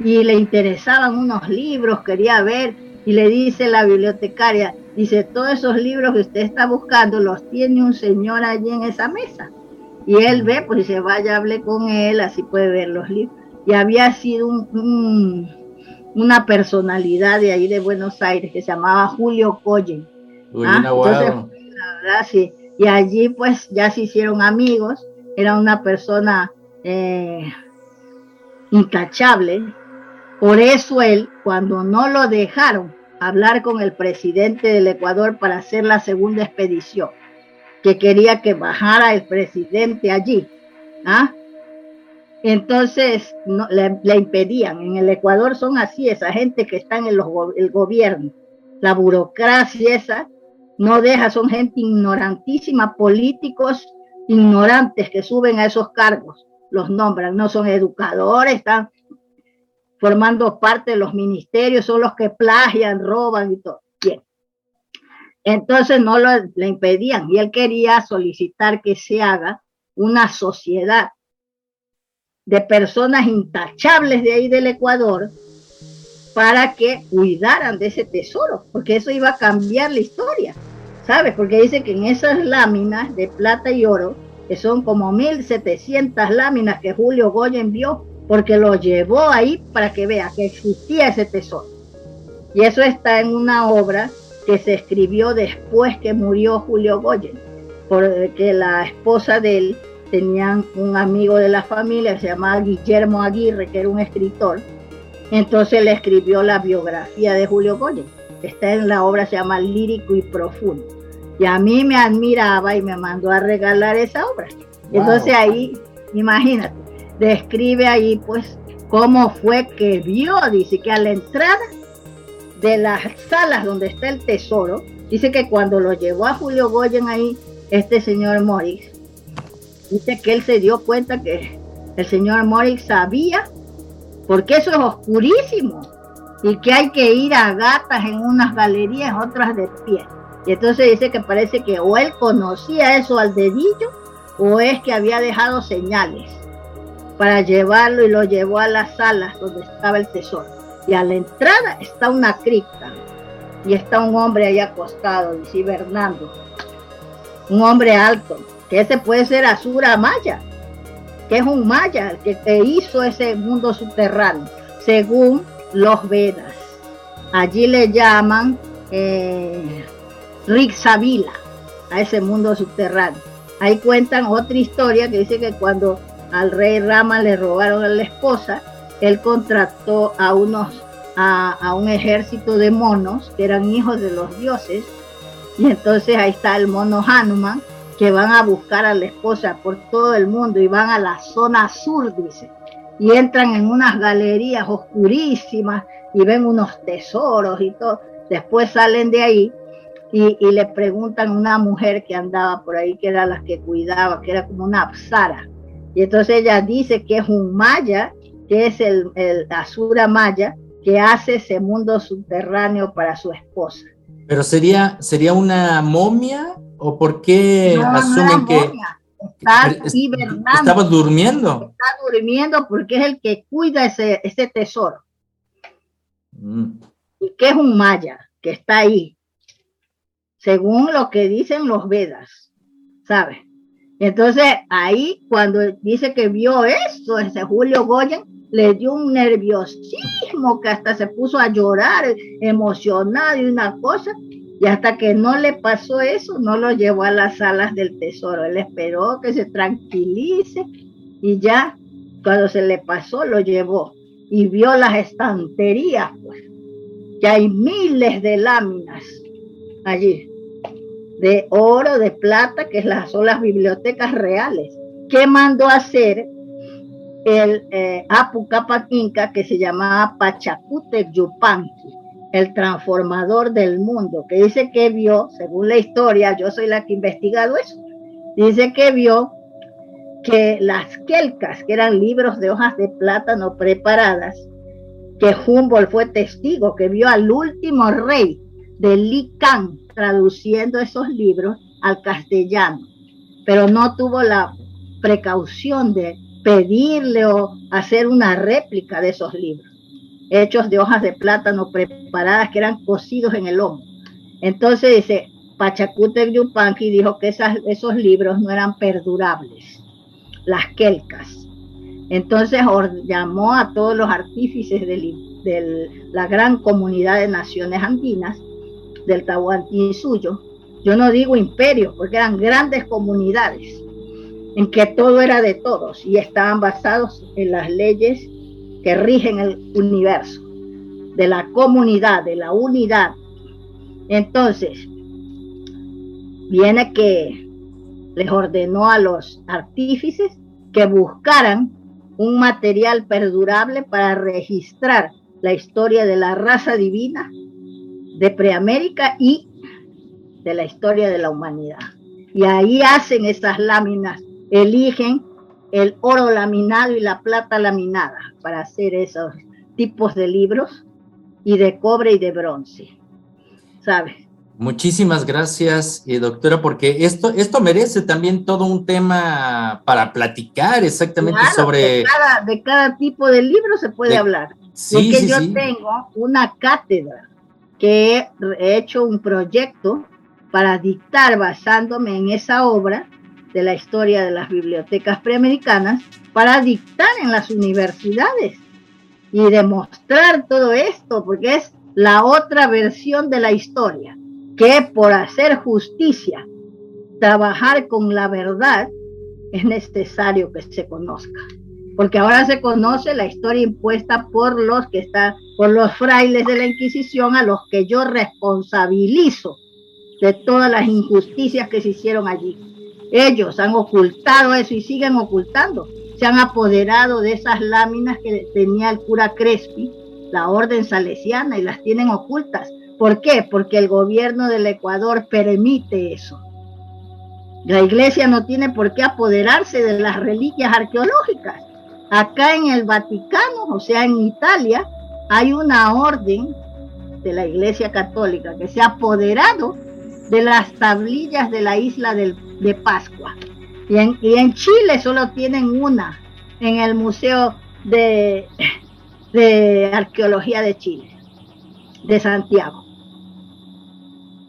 y le interesaban unos libros, quería ver y le dice la bibliotecaria, dice, todos esos libros que usted está buscando los tiene un señor allí en esa mesa. Y él ve, pues dice, vaya, hable con él, así puede ver los libros. Y había sido una personalidad de ahí de Buenos Aires que se llamaba Julio. ¿Ah? Entonces, sí. Y allí pues ya se hicieron amigos, era una persona eh, intachable. Por eso él, cuando no lo dejaron hablar con el presidente del Ecuador para hacer la segunda expedición, que quería que bajara el presidente allí. ¿ah? Entonces no, le, impedían. En el Ecuador son así, esa gente que está en el, el gobierno, la burocracia esa, no deja, son gente ignorantísima, políticos ignorantes que suben a esos cargos, los nombran, no son educadores, están formando parte de los ministerios, son los que plagian, roban y todo. Bien. Entonces no lo, le impedían y él quería solicitar que se haga una sociedad de personas intachables de ahí del Ecuador para que cuidaran de ese tesoro, porque eso iba a cambiar la historia, ¿sabes? Porque dice que en esas láminas de plata y oro, que son como 1700 láminas que Julio Goya envió, porque lo llevó ahí para que vea que existía ese tesoro. Y eso está en una obra que se escribió después que murió Julio Goyen, porque la esposa de él tenían un amigo de la familia, se llamaba Guillermo Aguirre, que era un escritor. Entonces le escribió la biografía de Julio Goyen. Está en la obra, se llama Lírico y Profundo. Y a mí me admiraba y me mandó a regalar esa obra. Entonces ahí, imagínate, describe ahí pues cómo fue que vio, dice que a la entrada de las salas donde está el tesoro, dice que cuando lo llevó a Julio Goyen ahí, este señor Morris, dice que él se dio cuenta que el señor Morris sabía, porque eso es oscurísimo, y que hay que ir a gatas en unas galerías, otras de pie. Y entonces dice que parece que o él conocía eso al dedillo, o es que había dejado señales para llevarlo y lo llevó a las salas donde estaba el tesoro. Y a la entrada está una cripta y está un hombre ahí acostado, dice Bernardo, un hombre alto, que ese puede ser Asura Maya, que es un Maya, que, que hizo ese mundo subterráneo, según los Vedas. Allí le llaman eh, Rixavila, a ese mundo subterráneo. Ahí cuentan otra historia que dice que cuando al rey Rama le robaron a la esposa, él contrató a unos a, un ejército de monos que eran hijos de los dioses y entonces ahí está el mono Hanuman que van a buscar a la esposa por todo el mundo y van a la zona sur, dice, y entran en unas galerías oscurísimas y ven unos tesoros y todo. Después salen de ahí y, y le preguntan a una mujer que andaba por ahí, que era la que cuidaba, que era como una apsara y entonces ella dice que es un maya, que es el, el Asura maya, que hace ese mundo subterráneo para su esposa.
Pero sería, sería una momia o por qué asumen que
está hibernando?
Estaba durmiendo.
Está durmiendo porque es el que cuida ese, ese tesoro. Mm. Y que es un maya que está ahí, según lo que dicen los Vedas, ¿sabes? Entonces ahí cuando dice que vio esto, ese Julio Goyen le dio un nerviosismo que hasta se puso a llorar, emocionado y una cosa, y hasta que no le pasó eso, no lo llevó a las salas del tesoro. Él esperó que se tranquilice y ya cuando se le pasó lo llevó y vio las estanterías, pues, que hay miles de láminas allí, de oro, de plata, que son las bibliotecas reales. ¿Qué mandó a hacer el eh, Apu Capac Inca que se llamaba Pachacute Yupanqui? El transformador del mundo, que dice que vio, según la historia, yo soy la que he investigado eso, dice que vio que las quelcas, que eran libros de hojas de plátano preparadas, que Humboldt fue testigo, que vio al último rey de Lican traduciendo esos libros al castellano, pero no tuvo la precaución de pedirle o hacer una réplica de esos libros hechos de hojas de plátano preparadas que eran cocidos en el lomo. Entonces dice, Pachacute Yupanqui dijo que esas, esos libros no eran perdurables, las quelcas. Entonces llamó a todos los artífices de la gran comunidad de naciones andinas, del suyo Yo no digo imperio, porque eran grandes comunidades en que todo era de todos y estaban basados en las leyes que rigen el universo, de la comunidad, de la unidad. Entonces, viene que les ordenó a los artífices que buscaran un material perdurable para registrar la historia de la raza divina de Preamérica y de la historia de la humanidad. Y ahí hacen esas láminas, eligen el oro laminado y la plata laminada para hacer esos tipos de libros y de cobre y de bronce. ¿Sabes?
Muchísimas gracias, eh, doctora, porque esto, esto merece también todo un tema para platicar exactamente sobre...
De cada, de cada, tipo de libro se puede hablar. Sí, porque yo tengo una cátedra que he hecho un proyecto para dictar basándome en esa obra de la historia de las bibliotecas preamericanas para dictar en las universidades y demostrar todo esto, porque es la otra versión de la historia, que por hacer justicia, trabajar con la verdad, es necesario que se conozca. Porque ahora se conoce la historia impuesta por los que están, por los frailes de la Inquisición, a los que yo responsabilizo de todas las injusticias que se hicieron allí. Ellos han ocultado eso y siguen ocultando. Se han apoderado de esas láminas que tenía el cura Crespi, la orden salesiana, y las tienen ocultas. ¿Por qué? Porque el gobierno del Ecuador permite eso. La iglesia no tiene por qué apoderarse de las reliquias arqueológicas. Acá en el Vaticano, o sea, en Italia, hay una orden de la iglesia católica que se ha apoderado de las tablillas de la isla de Pascua. Y en, y en, Chile solo tienen una, en el Museo de, de Arqueología de Chile, de Santiago.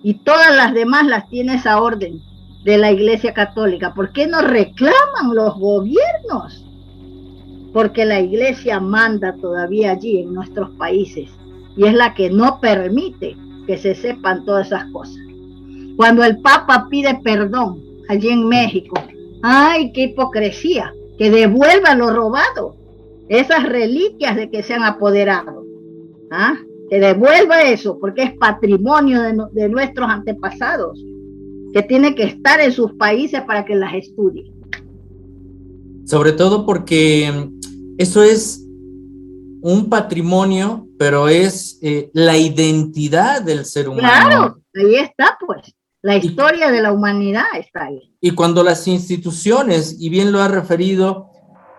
Y todas las demás las tiene esa orden de la Iglesia Católica. ¿Por qué no reclaman los gobiernos? Porque la Iglesia manda todavía allí en nuestros países y es la que no permite que se sepan todas esas cosas. Cuando el Papa pide perdón allí en México, ¡ay, qué hipocresía! Que devuelva lo robado, esas reliquias de que se han apoderado. ¿Ah? Que devuelva eso, porque es patrimonio de, de nuestros antepasados, que tiene que estar en sus países para que las estudien.
Sobre todo porque eso es un patrimonio, pero es eh, la identidad del ser humano.
Claro, ahí está, pues. La historia de la humanidad está ahí.
Y cuando las instituciones, y bien lo ha referido,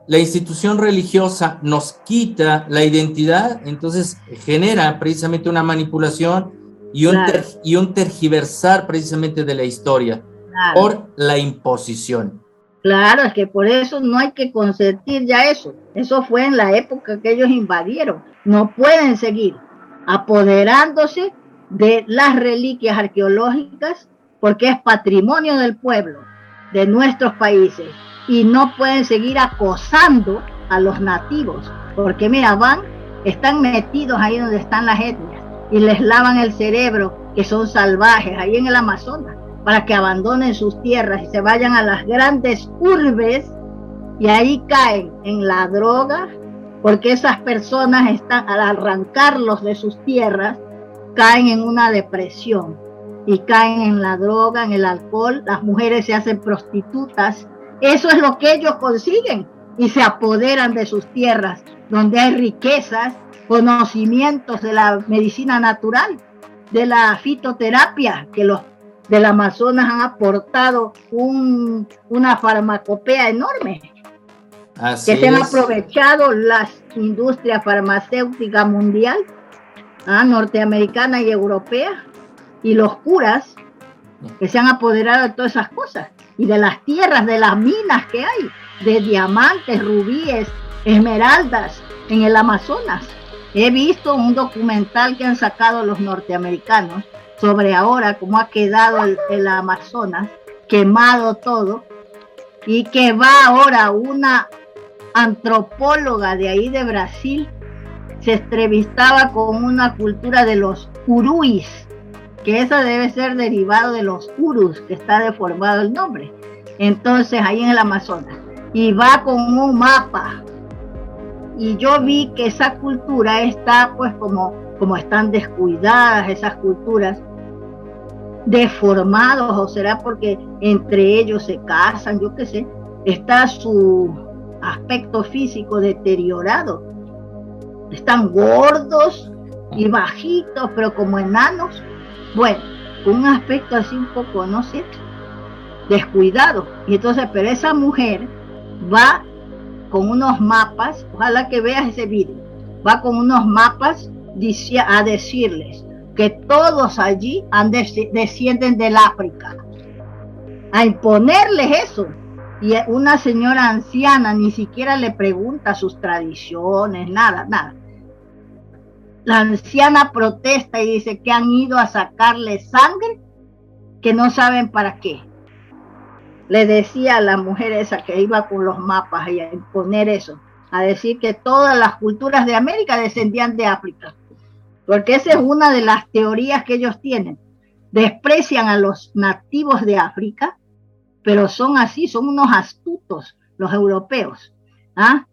la institución religiosa nos quita la identidad, entonces genera precisamente una manipulación y un, y un tergiversar precisamente de la historia por la imposición.
Claro, es que por eso no hay que consentir ya eso. Eso fue en la época que ellos invadieron. No pueden seguir apoderándose de las reliquias arqueológicas porque es patrimonio del pueblo de nuestros países y no pueden seguir acosando a los nativos, porque mira, van, están metidos ahí donde están las etnias y les lavan el cerebro, que son salvajes, ahí en el Amazonas, para que abandonen sus tierras y se vayan a las grandes urbes y ahí caen en la droga, porque esas personas están al arrancarlos de sus tierras, caen en una depresión y caen en la droga, en el alcohol, las mujeres se hacen prostitutas, eso es lo que ellos consiguen y se apoderan de sus tierras, donde hay riquezas, conocimientos de la medicina natural, de la fitoterapia, que los del Amazonas han aportado una farmacopea enorme. que se han aprovechado las industrias farmacéuticas mundial, ¿ah? norteamericana y europea, y los curas que se han apoderado de todas esas cosas y de las tierras, de las minas que hay, de diamantes, rubíes, esmeraldas en el Amazonas. He visto un documental que han sacado los norteamericanos sobre ahora cómo ha quedado el, Amazonas, quemado todo, y que va ahora una antropóloga de ahí de Brasil, se entrevistaba con una cultura de los uruis, que eso debe ser derivado de los urus, que está deformado el nombre. Entonces, ahí en el Amazonas. Y va con un mapa. Y yo vi que esa cultura está, pues, como, como están descuidadas esas culturas, deformados, o será porque entre ellos se casan, yo qué sé, está su aspecto físico deteriorado. Están gordos y bajitos, pero como enanos. Bueno, un aspecto así un poco, no sé, descuidado. Y entonces, pero esa mujer va con unos mapas, ojalá que veas ese vídeo, va con unos mapas a decirles que todos allí descienden del África, a imponerles eso. Y una señora anciana ni siquiera le pregunta sus tradiciones, nada, nada. La anciana protesta y dice que han ido a sacarle sangre que no saben para qué. Le decía a la mujer esa que iba con los mapas y a imponer eso, a decir que todas las culturas de América descendían de África porque esa es una de las teorías que ellos tienen. Desprecian a los nativos de África, pero son así, son unos astutos los europeos. ¿ah?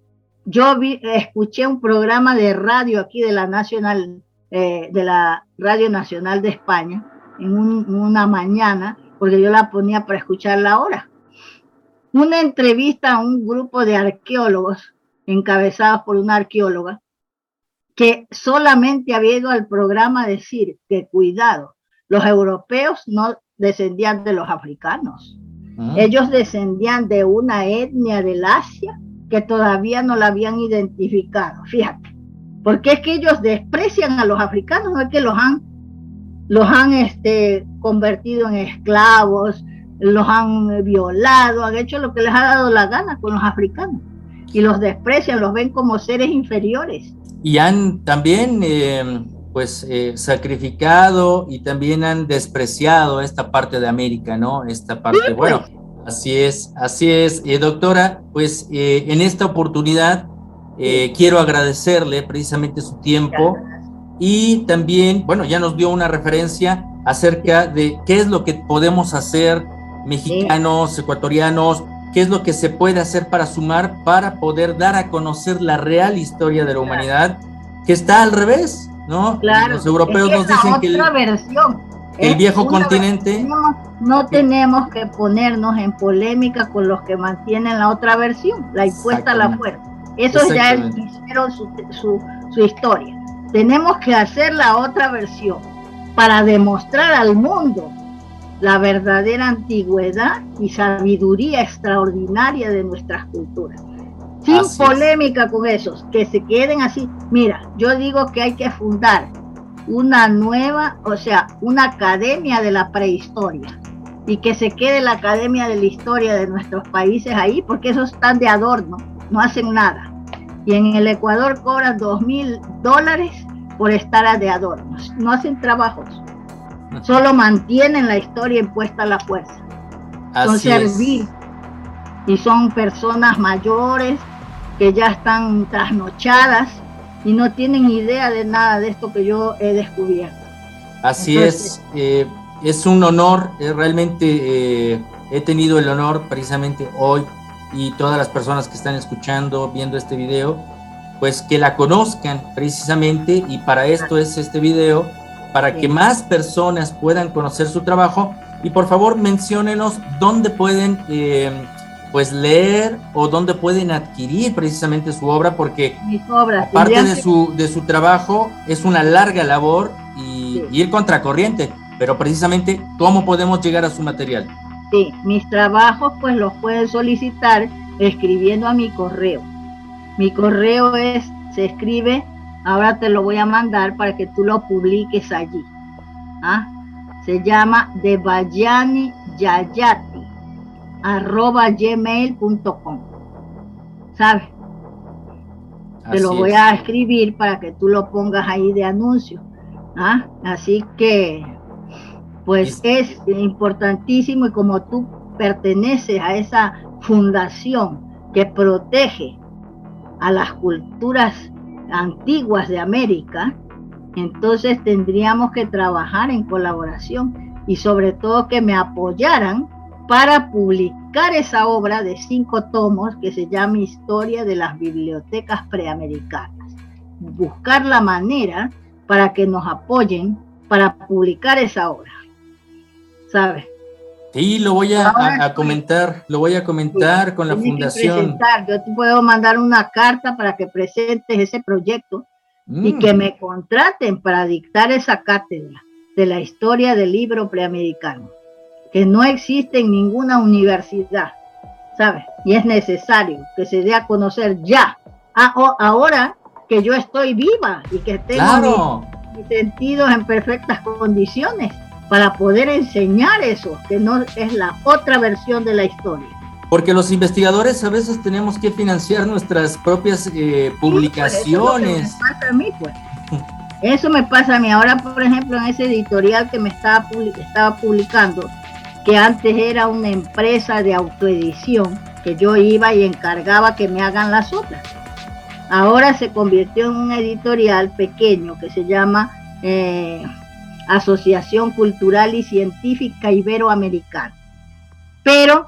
Yo vi, escuché un programa de radio aquí de la Nacional, eh, de la Radio Nacional de España, en una mañana, porque yo la ponía para escucharla ahora. Una entrevista a un grupo de arqueólogos, encabezados por una arqueóloga, que solamente había ido al programa a decir que cuidado, los europeos no descendían de los africanos. Ah. Ellos descendían de una etnia del Asia que todavía no la habían identificado. Fíjate, porque es que ellos desprecian a los africanos, no es que los han, los han este, convertido en esclavos, los han violado, han hecho lo que les ha dado la gana con los africanos y los desprecian, los ven como seres inferiores
y han también eh, pues eh, sacrificado y también han despreciado esta parte de América, ¿no? Esta parte, bueno, así es, así es, eh, doctora, pues en esta oportunidad quiero agradecerle precisamente su tiempo y también, bueno, ya nos dio una referencia acerca de qué es lo que podemos hacer mexicanos, ecuatorianos, qué es lo que se puede hacer para sumar, para poder dar a conocer la real historia de la humanidad, que está al revés, ¿no?
Claro.
Los europeos nos dicen que el,
versión.
El viejo continente...
No, tenemos que ponernos en polémica con los que mantienen la otra versión, la impuesta a la fuerza. Eso ya hicieron su, su, su historia. Tenemos que hacer la otra versión para demostrar al mundo la verdadera antigüedad y sabiduría extraordinaria de nuestras culturas. Sin polémica con esos, que se queden así. Mira, yo digo que hay que fundar una nueva, o sea, una academia de la prehistoria y que se quede la academia de la historia de nuestros países ahí, porque esos están de adorno, no hacen nada. Y en el Ecuador cobran dos mil dólares por estar de adornos, no hacen trabajos solo mantienen la historia impuesta a la fuerza. son servir. Y son personas mayores que ya están trasnochadas y no tienen idea de nada de esto que yo he descubierto.
Así es, eh, es un honor, realmente eh, he tenido el honor precisamente hoy y todas las personas que están escuchando, viendo este video, pues que la conozcan precisamente y para esto es este video, para que más personas puedan conocer su trabajo y por favor menciónenos dónde pueden eh, pues leer o dónde pueden adquirir precisamente su obra porque aparte de su, de su trabajo es una larga labor y, y ir contracorriente, pero precisamente cómo podemos llegar a su material.
Sí, mis trabajos pues los pueden solicitar escribiendo a mi correo. Mi correo es, se escribe, ahora te lo voy a mandar para que tú lo publiques allí. ¿Ah? Se llama Debayani Yayati arroba gmail.com. ¿Sabes? Te lo voy a escribir para que tú lo pongas ahí de anuncio. ¿Ah? Así que pues es importantísimo y como tú perteneces a esa fundación que protege a las culturas antiguas de América, entonces tendríamos que trabajar en colaboración y sobre todo que me apoyaran para publicar esa obra de cinco tomos que se llama Historia de las Bibliotecas Preamericanas. Buscar la manera para que nos apoyen para publicar esa obra. ¿sabes?
Sí, lo voy a, comentar, lo voy a comentar con la fundación.
Yo te puedo mandar una carta para que presentes ese proyecto y mm. que me contraten para dictar esa cátedra de la historia del libro preamericano, que no existe en ninguna universidad, ¿sabes? Y es necesario que se dé a conocer ya, ahora que yo estoy viva y que tengo mis sentidos en perfectas condiciones para poder enseñar eso, que no es la otra versión de la historia.
Porque los investigadores a veces tenemos que financiar nuestras propias eh, publicaciones.
eso, me pasa a mí, pues. Eso me pasa a mí. Ahora, por ejemplo, en ese editorial que me estaba, estaba publicando, que antes era una empresa de autoedición, que yo iba y encargaba que me hagan las obras. Ahora se convirtió en un editorial pequeño que se llama eh, Asociación Cultural y Científica Iberoamericana. Pero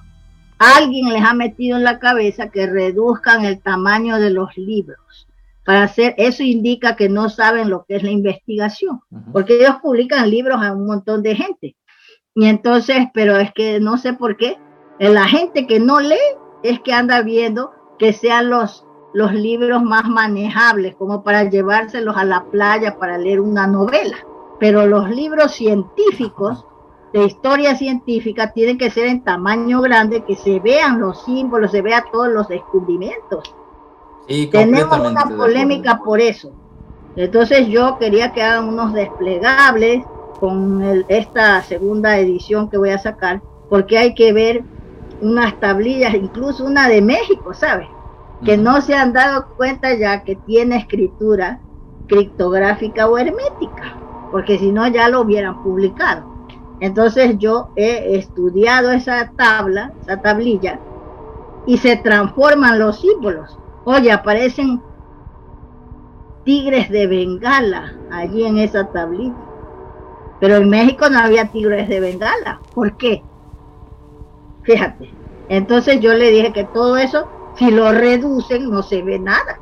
alguien les ha metido en la cabeza que reduzcan el tamaño de los libros. Para hacer eso indica que no saben lo que es la investigación, porque ellos publican libros a un montón de gente. Y entonces, pero es que no sé por qué, la gente que no lee es que anda viendo que sean los, los libros más manejables, como para llevárselos a la playa para leer una novela pero los libros científicos de historia científica tienen que ser en tamaño grande, que se vean los símbolos, se vean todos los descubrimientos. Tenemos una polémica por eso. Entonces yo quería que hagan unos desplegables con esta segunda edición que voy a sacar, porque hay que ver unas tablillas, incluso una de México, ¿sabes? Que no se han dado cuenta ya que tiene escritura criptográfica o hermética porque si no ya lo hubieran publicado. Entonces yo he estudiado esa tabla, esa tablilla, y se transforman los símbolos. Oye, aparecen tigres de Bengala allí en esa tablilla. Pero en México no había tigres de Bengala. ¿Por qué? Fíjate. Entonces yo le dije que todo eso, si lo reducen, no se ve nada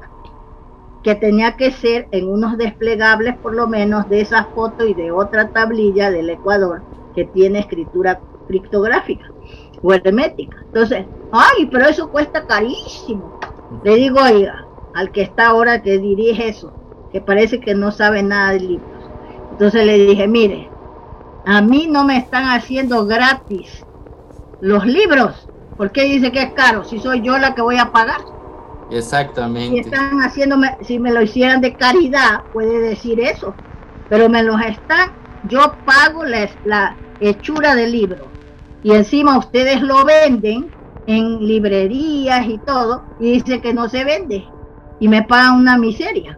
que tenía que ser en unos desplegables por lo menos de esa foto y de otra tablilla del Ecuador que tiene escritura criptográfica o hermética. Entonces, ay, pero eso cuesta carísimo. Le digo, oiga, al que está ahora que dirige eso, que parece que no sabe nada de libros. Entonces le dije, mire, a mí no me están haciendo gratis los libros. ¿Por qué dice que es caro? Si soy yo la que voy a pagar.
Exactamente.
Si están haciéndome, si me lo hicieran de caridad, puede decir eso. Pero me los están, yo pago la, la hechura del libro. Y encima ustedes lo venden en librerías y todo, y dice que no se vende. Y me pagan una miseria.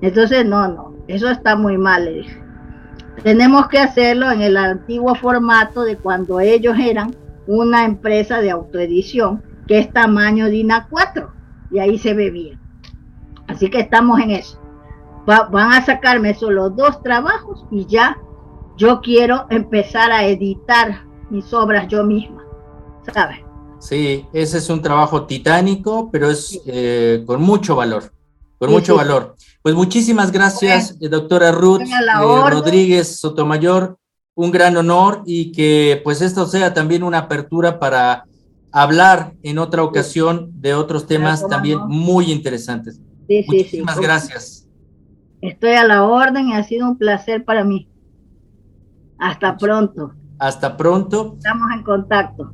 Entonces, no, no, eso está muy mal, le dije. Tenemos que hacerlo en el antiguo formato de cuando ellos eran una empresa de autoedición que es tamaño DINA 4 y ahí se bien. Así que estamos en eso. van a sacarme solo dos trabajos y ya yo quiero empezar a editar mis obras yo misma, ¿sabes?
Sí, ese es un trabajo titánico, pero es eh, con mucho valor, con mucho valor. Pues muchísimas gracias, doctora Ruth eh, Rodríguez Sotomayor, un gran honor y que pues esto sea también una apertura para hablar en otra ocasión de otros temas también muy interesantes. Sí, Muchísimas gracias.
Estoy a la orden y ha sido un placer para mí. Hasta pronto.
Hasta pronto.
Estamos en contacto.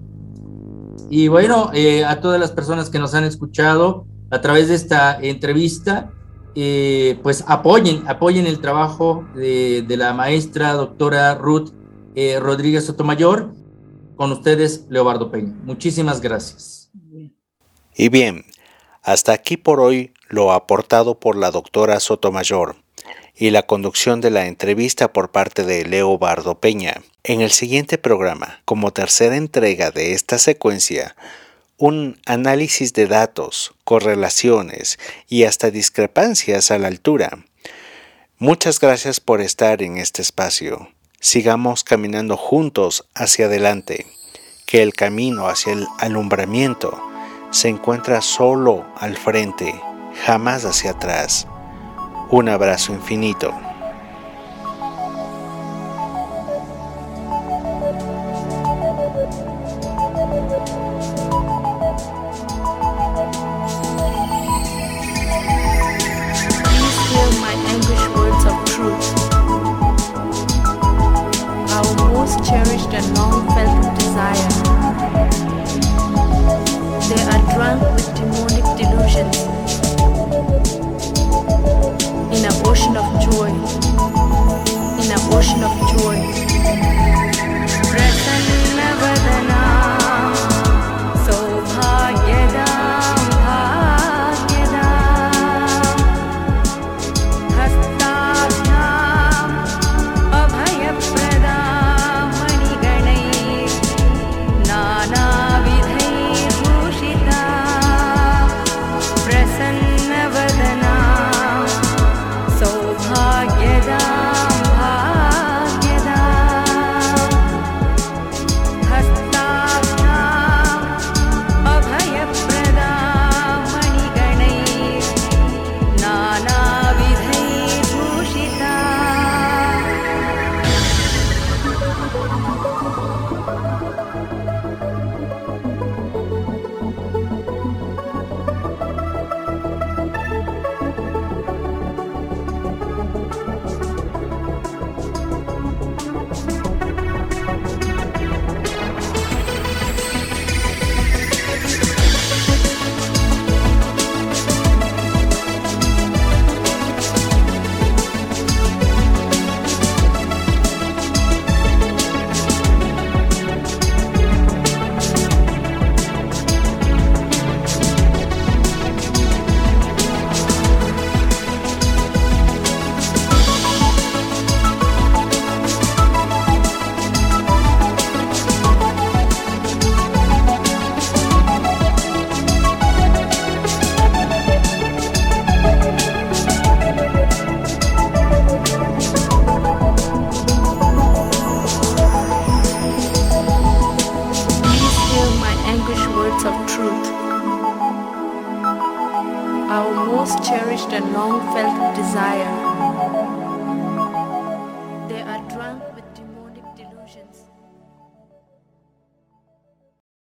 Y bueno, eh, a todas las personas que nos han escuchado a través de esta entrevista, eh, pues apoyen, apoyen el trabajo de, la maestra doctora Ruth eh, Rodríguez Sotomayor. Con ustedes, Leobardo Peña. Muchísimas gracias.
Y bien, hasta aquí por hoy lo aportado por la doctora Sotomayor y la conducción de la entrevista por parte de Leo Bardo Peña. En el siguiente programa, como tercera entrega de esta secuencia, un análisis de datos, correlaciones y hasta discrepancias a la altura. Muchas gracias por estar en este espacio. Sigamos caminando juntos hacia adelante, que el camino hacia el alumbramiento se encuentra solo al frente, jamás hacia atrás. Un abrazo infinito.